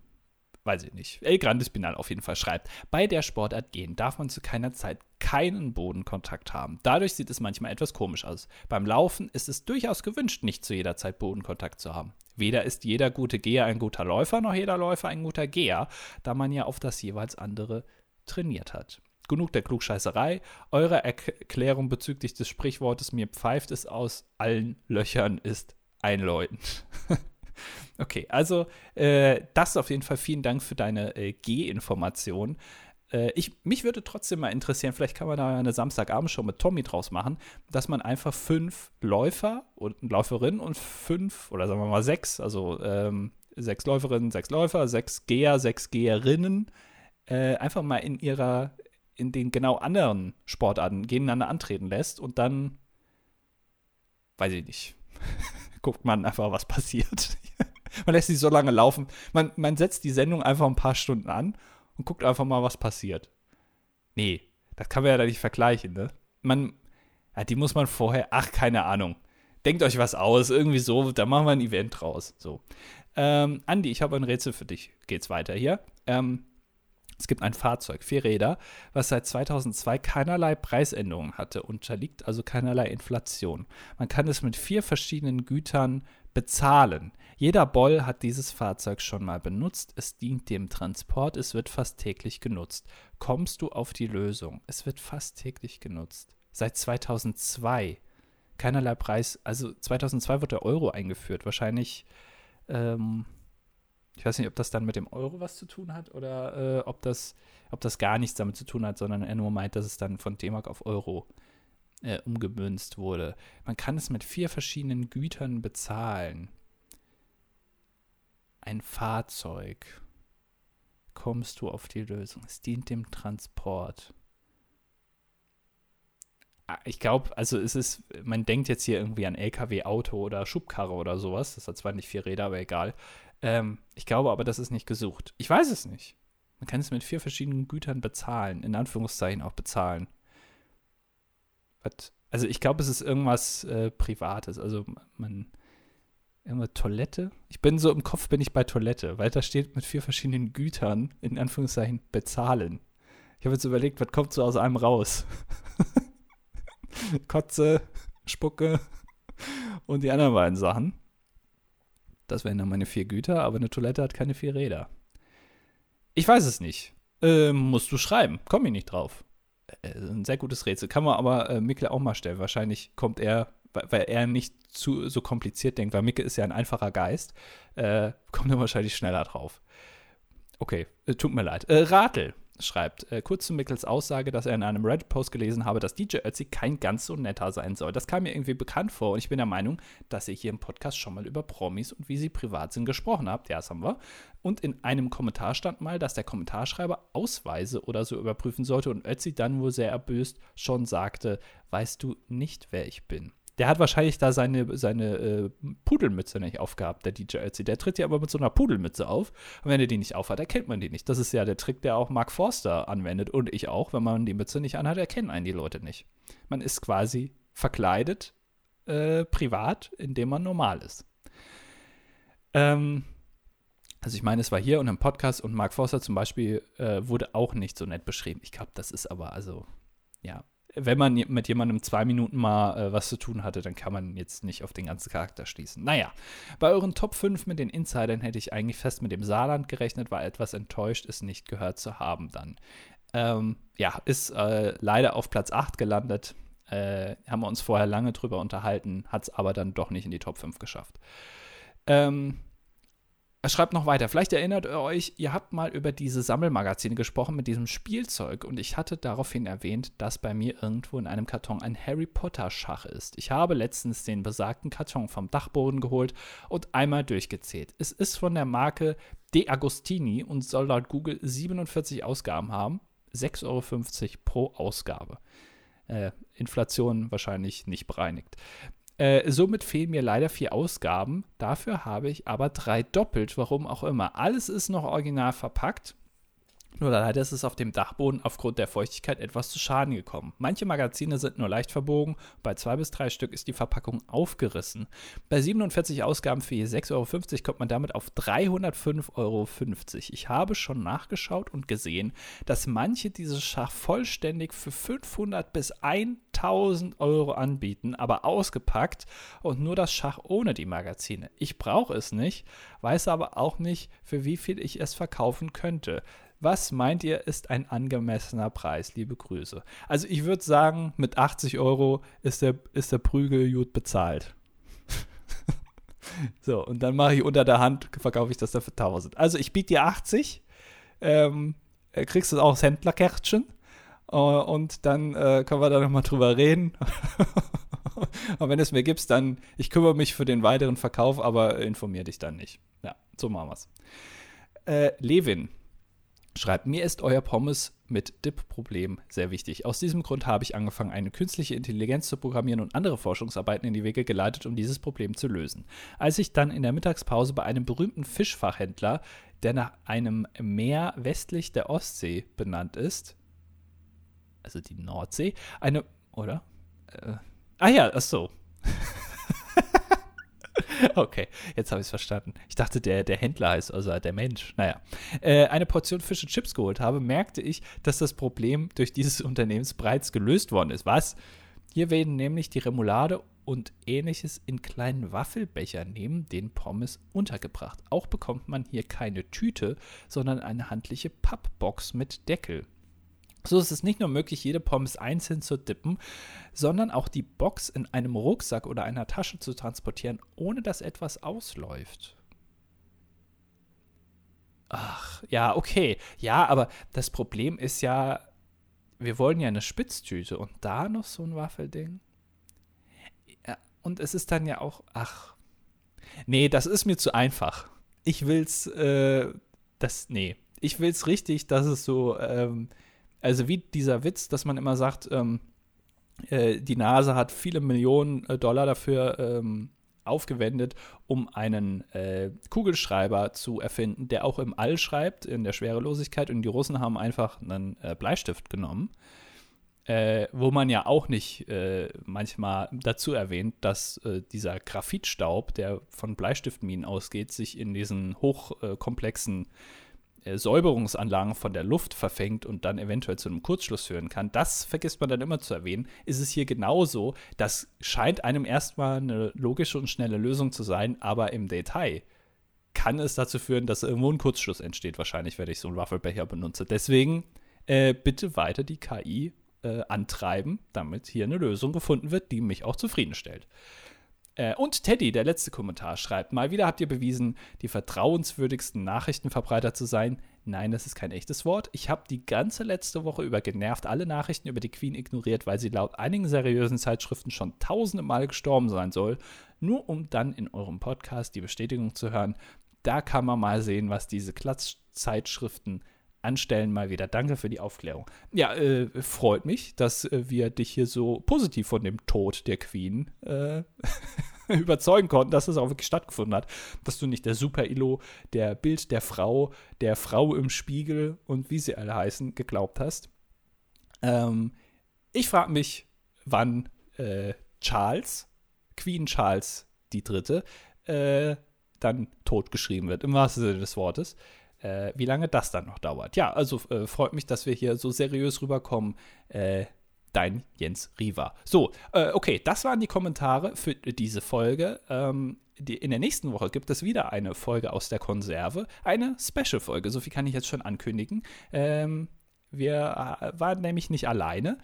weiß ich nicht, El Grande Spinal auf jeden Fall schreibt, bei der Sportart gehen darf man zu keiner Zeit keinen Bodenkontakt haben. Dadurch sieht es manchmal etwas komisch aus. Beim Laufen ist es durchaus gewünscht, nicht zu jeder Zeit Bodenkontakt zu haben. Weder ist jeder gute Geher ein guter Läufer, noch jeder Läufer ein guter Geher, da man ja auf das jeweils andere trainiert hat. Genug der Klugscheißerei. Eure Erklärung bezüglich des Sprichwortes mir pfeift es aus allen Löchern ist einläutend. okay, also äh, das auf jeden Fall vielen Dank für deine äh, G-Information. Äh, ich, mich würde trotzdem mal interessieren, vielleicht kann man da eine Samstagabendshow mit Tommy draus machen, dass man einfach fünf Läufer und Läuferinnen und fünf oder sagen wir mal sechs, also ähm, sechs Läuferinnen, sechs Läufer, sechs Geher, sechs Geherinnen, äh, einfach mal in ihrer, in den genau anderen Sportarten gegeneinander antreten lässt und dann, weiß ich nicht, guckt man einfach, was passiert. man lässt sie so lange laufen. Man, man setzt die Sendung einfach ein paar Stunden an und guckt einfach mal, was passiert. Nee, das kann man ja da nicht vergleichen, ne? Man, ja, die muss man vorher, ach, keine Ahnung. Denkt euch was aus, irgendwie so, da machen wir ein Event draus. So. Ähm, Andi, ich habe ein Rätsel für dich. Geht's weiter hier. Ähm, es gibt ein Fahrzeug, vier Räder, was seit 2002 keinerlei Preisänderungen hatte, unterliegt also keinerlei Inflation. Man kann es mit vier verschiedenen Gütern bezahlen. Jeder Boll hat dieses Fahrzeug schon mal benutzt. Es dient dem Transport. Es wird fast täglich genutzt. Kommst du auf die Lösung? Es wird fast täglich genutzt. Seit 2002. Keinerlei Preis. Also 2002 wird der Euro eingeführt. Wahrscheinlich. Ähm, ich weiß nicht, ob das dann mit dem Euro was zu tun hat oder äh, ob, das, ob das gar nichts damit zu tun hat, sondern er nur meint, dass es dann von D-Mark auf Euro äh, umgemünzt wurde. Man kann es mit vier verschiedenen Gütern bezahlen. Ein Fahrzeug. Kommst du auf die Lösung? Es dient dem Transport. Ah, ich glaube, also es ist, man denkt jetzt hier irgendwie an LKW, Auto oder Schubkarre oder sowas. Das hat zwar nicht vier Räder, aber egal. Ähm, ich glaube aber, das ist nicht gesucht. Ich weiß es nicht. Man kann es mit vier verschiedenen Gütern bezahlen, in Anführungszeichen auch bezahlen. Was? Also ich glaube, es ist irgendwas äh, Privates. Also man, irgendwas Toilette. Ich bin so im Kopf bin ich bei Toilette, weil da steht mit vier verschiedenen Gütern, in Anführungszeichen, bezahlen. Ich habe jetzt überlegt, was kommt so aus einem raus? Kotze, Spucke und die anderen beiden Sachen. Das wären dann meine vier Güter, aber eine Toilette hat keine vier Räder. Ich weiß es nicht. Ähm, musst du schreiben. Komm ich nicht drauf. Äh, ein sehr gutes Rätsel. Kann man aber äh, Mikkel auch mal stellen. Wahrscheinlich kommt er, weil er nicht zu so kompliziert denkt, weil Mikkel ist ja ein einfacher Geist, äh, kommt er wahrscheinlich schneller drauf. Okay, äh, tut mir leid. Äh, Ratel schreibt, äh, kurz zu Mickels Aussage, dass er in einem Reddit-Post gelesen habe, dass DJ Ötzi kein ganz so netter sein soll. Das kam mir irgendwie bekannt vor und ich bin der Meinung, dass ihr hier im Podcast schon mal über Promis und wie sie privat sind gesprochen habt. Ja, das haben wir. Und in einem Kommentar stand mal, dass der Kommentarschreiber Ausweise oder so überprüfen sollte und Ötzi dann wohl sehr erböst schon sagte, weißt du nicht, wer ich bin. Der hat wahrscheinlich da seine, seine äh, Pudelmütze nicht aufgehabt, der DJ Ötzi. Der tritt ja aber mit so einer Pudelmütze auf. Und wenn er die nicht aufhat, erkennt man die nicht. Das ist ja der Trick, der auch Mark Forster anwendet und ich auch. Wenn man die Mütze nicht anhat, erkennen einen die Leute nicht. Man ist quasi verkleidet äh, privat, indem man normal ist. Ähm, also ich meine, es war hier und im Podcast und Mark Forster zum Beispiel äh, wurde auch nicht so nett beschrieben. Ich glaube, das ist aber also, ja, wenn man mit jemandem zwei Minuten mal äh, was zu tun hatte, dann kann man jetzt nicht auf den ganzen Charakter schließen. Naja, bei euren Top 5 mit den Insidern hätte ich eigentlich fest mit dem Saarland gerechnet, war etwas enttäuscht, es nicht gehört zu haben dann. Ähm, ja, ist äh, leider auf Platz 8 gelandet. Äh, haben wir uns vorher lange drüber unterhalten, hat es aber dann doch nicht in die Top 5 geschafft. Ähm, er schreibt noch weiter. Vielleicht erinnert ihr euch, ihr habt mal über diese Sammelmagazine gesprochen mit diesem Spielzeug und ich hatte daraufhin erwähnt, dass bei mir irgendwo in einem Karton ein Harry Potter Schach ist. Ich habe letztens den besagten Karton vom Dachboden geholt und einmal durchgezählt. Es ist von der Marke De Agostini und soll laut Google 47 Ausgaben haben. 6,50 Euro pro Ausgabe. Äh, Inflation wahrscheinlich nicht bereinigt. Äh, somit fehlen mir leider vier Ausgaben. Dafür habe ich aber drei doppelt, warum auch immer. Alles ist noch original verpackt. Nur leider ist es auf dem Dachboden aufgrund der Feuchtigkeit etwas zu Schaden gekommen. Manche Magazine sind nur leicht verbogen, bei zwei bis drei Stück ist die Verpackung aufgerissen. Bei 47 Ausgaben für je 6,50 Euro kommt man damit auf 305,50 Euro. Ich habe schon nachgeschaut und gesehen, dass manche dieses Schach vollständig für 500 bis 1000 Euro anbieten, aber ausgepackt und nur das Schach ohne die Magazine. Ich brauche es nicht, weiß aber auch nicht, für wie viel ich es verkaufen könnte. Was meint ihr, ist ein angemessener Preis? Liebe Grüße. Also ich würde sagen, mit 80 Euro ist der, ist der Prügel gut bezahlt. so, und dann mache ich unter der Hand, verkaufe ich das dann für 1000. Also ich biete dir 80, ähm, äh, kriegst du auch das Händlerkärtchen uh, und dann äh, können wir da nochmal drüber reden. und wenn es mir gibst, dann, ich kümmere mich für den weiteren Verkauf, aber informiere dich dann nicht. Ja, so machen wir es. Äh, Levin schreibt, mir ist euer Pommes mit Dip-Problem sehr wichtig. Aus diesem Grund habe ich angefangen, eine künstliche Intelligenz zu programmieren und andere Forschungsarbeiten in die Wege geleitet, um dieses Problem zu lösen. Als ich dann in der Mittagspause bei einem berühmten Fischfachhändler, der nach einem Meer westlich der Ostsee benannt ist, also die Nordsee, eine, oder? Äh, ah ja, ach so. Okay, jetzt habe ich es verstanden. Ich dachte, der, der Händler heißt also der Mensch. Naja. Äh, eine Portion and Chips geholt habe, merkte ich, dass das Problem durch dieses Unternehmens bereits gelöst worden ist. Was? Hier werden nämlich die Remoulade und ähnliches in kleinen Waffelbechern neben den Pommes untergebracht. Auch bekommt man hier keine Tüte, sondern eine handliche Pappbox mit Deckel. So ist es nicht nur möglich, jede Pommes einzeln zu dippen, sondern auch die Box in einem Rucksack oder einer Tasche zu transportieren, ohne dass etwas ausläuft. Ach, ja, okay. Ja, aber das Problem ist ja, wir wollen ja eine Spitztüte und da noch so ein Waffelding. Ja, und es ist dann ja auch, ach. Nee, das ist mir zu einfach. Ich will's, äh, das, nee. Ich will's richtig, dass es so, ähm, also wie dieser Witz, dass man immer sagt, ähm, äh, die NASA hat viele Millionen äh, Dollar dafür ähm, aufgewendet, um einen äh, Kugelschreiber zu erfinden, der auch im All schreibt, in der Schwerelosigkeit. Und die Russen haben einfach einen äh, Bleistift genommen. Äh, wo man ja auch nicht äh, manchmal dazu erwähnt, dass äh, dieser Graphitstaub, der von Bleistiftminen ausgeht, sich in diesen hochkomplexen Säuberungsanlagen von der Luft verfängt und dann eventuell zu einem Kurzschluss führen kann. Das vergisst man dann immer zu erwähnen. Ist es hier genauso? Das scheint einem erstmal eine logische und schnelle Lösung zu sein, aber im Detail kann es dazu führen, dass irgendwo ein Kurzschluss entsteht, wahrscheinlich, wenn ich so einen Waffelbecher benutze. Deswegen äh, bitte weiter die KI äh, antreiben, damit hier eine Lösung gefunden wird, die mich auch zufriedenstellt. Äh, und Teddy, der letzte Kommentar, schreibt: Mal wieder habt ihr bewiesen, die vertrauenswürdigsten Nachrichtenverbreiter zu sein. Nein, das ist kein echtes Wort. Ich habe die ganze letzte Woche über genervt alle Nachrichten über die Queen ignoriert, weil sie laut einigen seriösen Zeitschriften schon tausende Mal gestorben sein soll, nur um dann in eurem Podcast die Bestätigung zu hören. Da kann man mal sehen, was diese Klatschzeitschriften anstellen mal wieder. Danke für die Aufklärung. Ja, äh, freut mich, dass äh, wir dich hier so positiv von dem Tod der Queen äh, überzeugen konnten, dass es auch wirklich stattgefunden hat. Dass du nicht der Super-Ilo, der Bild der Frau, der Frau im Spiegel und wie sie alle heißen, geglaubt hast. Ähm, ich frage mich, wann äh, Charles, Queen Charles die Dritte, äh, dann totgeschrieben wird, im wahrsten Sinne des Wortes äh, wie lange das dann noch dauert. Ja, also äh, freut mich, dass wir hier so seriös rüberkommen. Äh, dein Jens Riva. So, äh, okay, das waren die Kommentare für diese Folge. Ähm, die, in der nächsten Woche gibt es wieder eine Folge aus der Konserve, eine Special-Folge, so viel kann ich jetzt schon ankündigen. Ähm, wir äh, waren nämlich nicht alleine.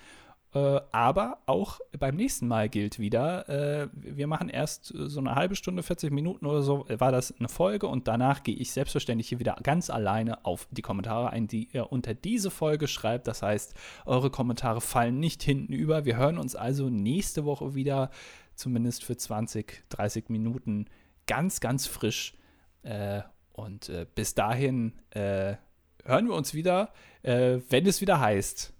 Äh, aber auch beim nächsten Mal gilt wieder, äh, wir machen erst so eine halbe Stunde, 40 Minuten oder so, war das eine Folge und danach gehe ich selbstverständlich hier wieder ganz alleine auf die Kommentare ein, die ihr unter diese Folge schreibt. Das heißt, eure Kommentare fallen nicht hinten über. Wir hören uns also nächste Woche wieder, zumindest für 20, 30 Minuten, ganz, ganz frisch. Äh, und äh, bis dahin äh, hören wir uns wieder, äh, wenn es wieder heißt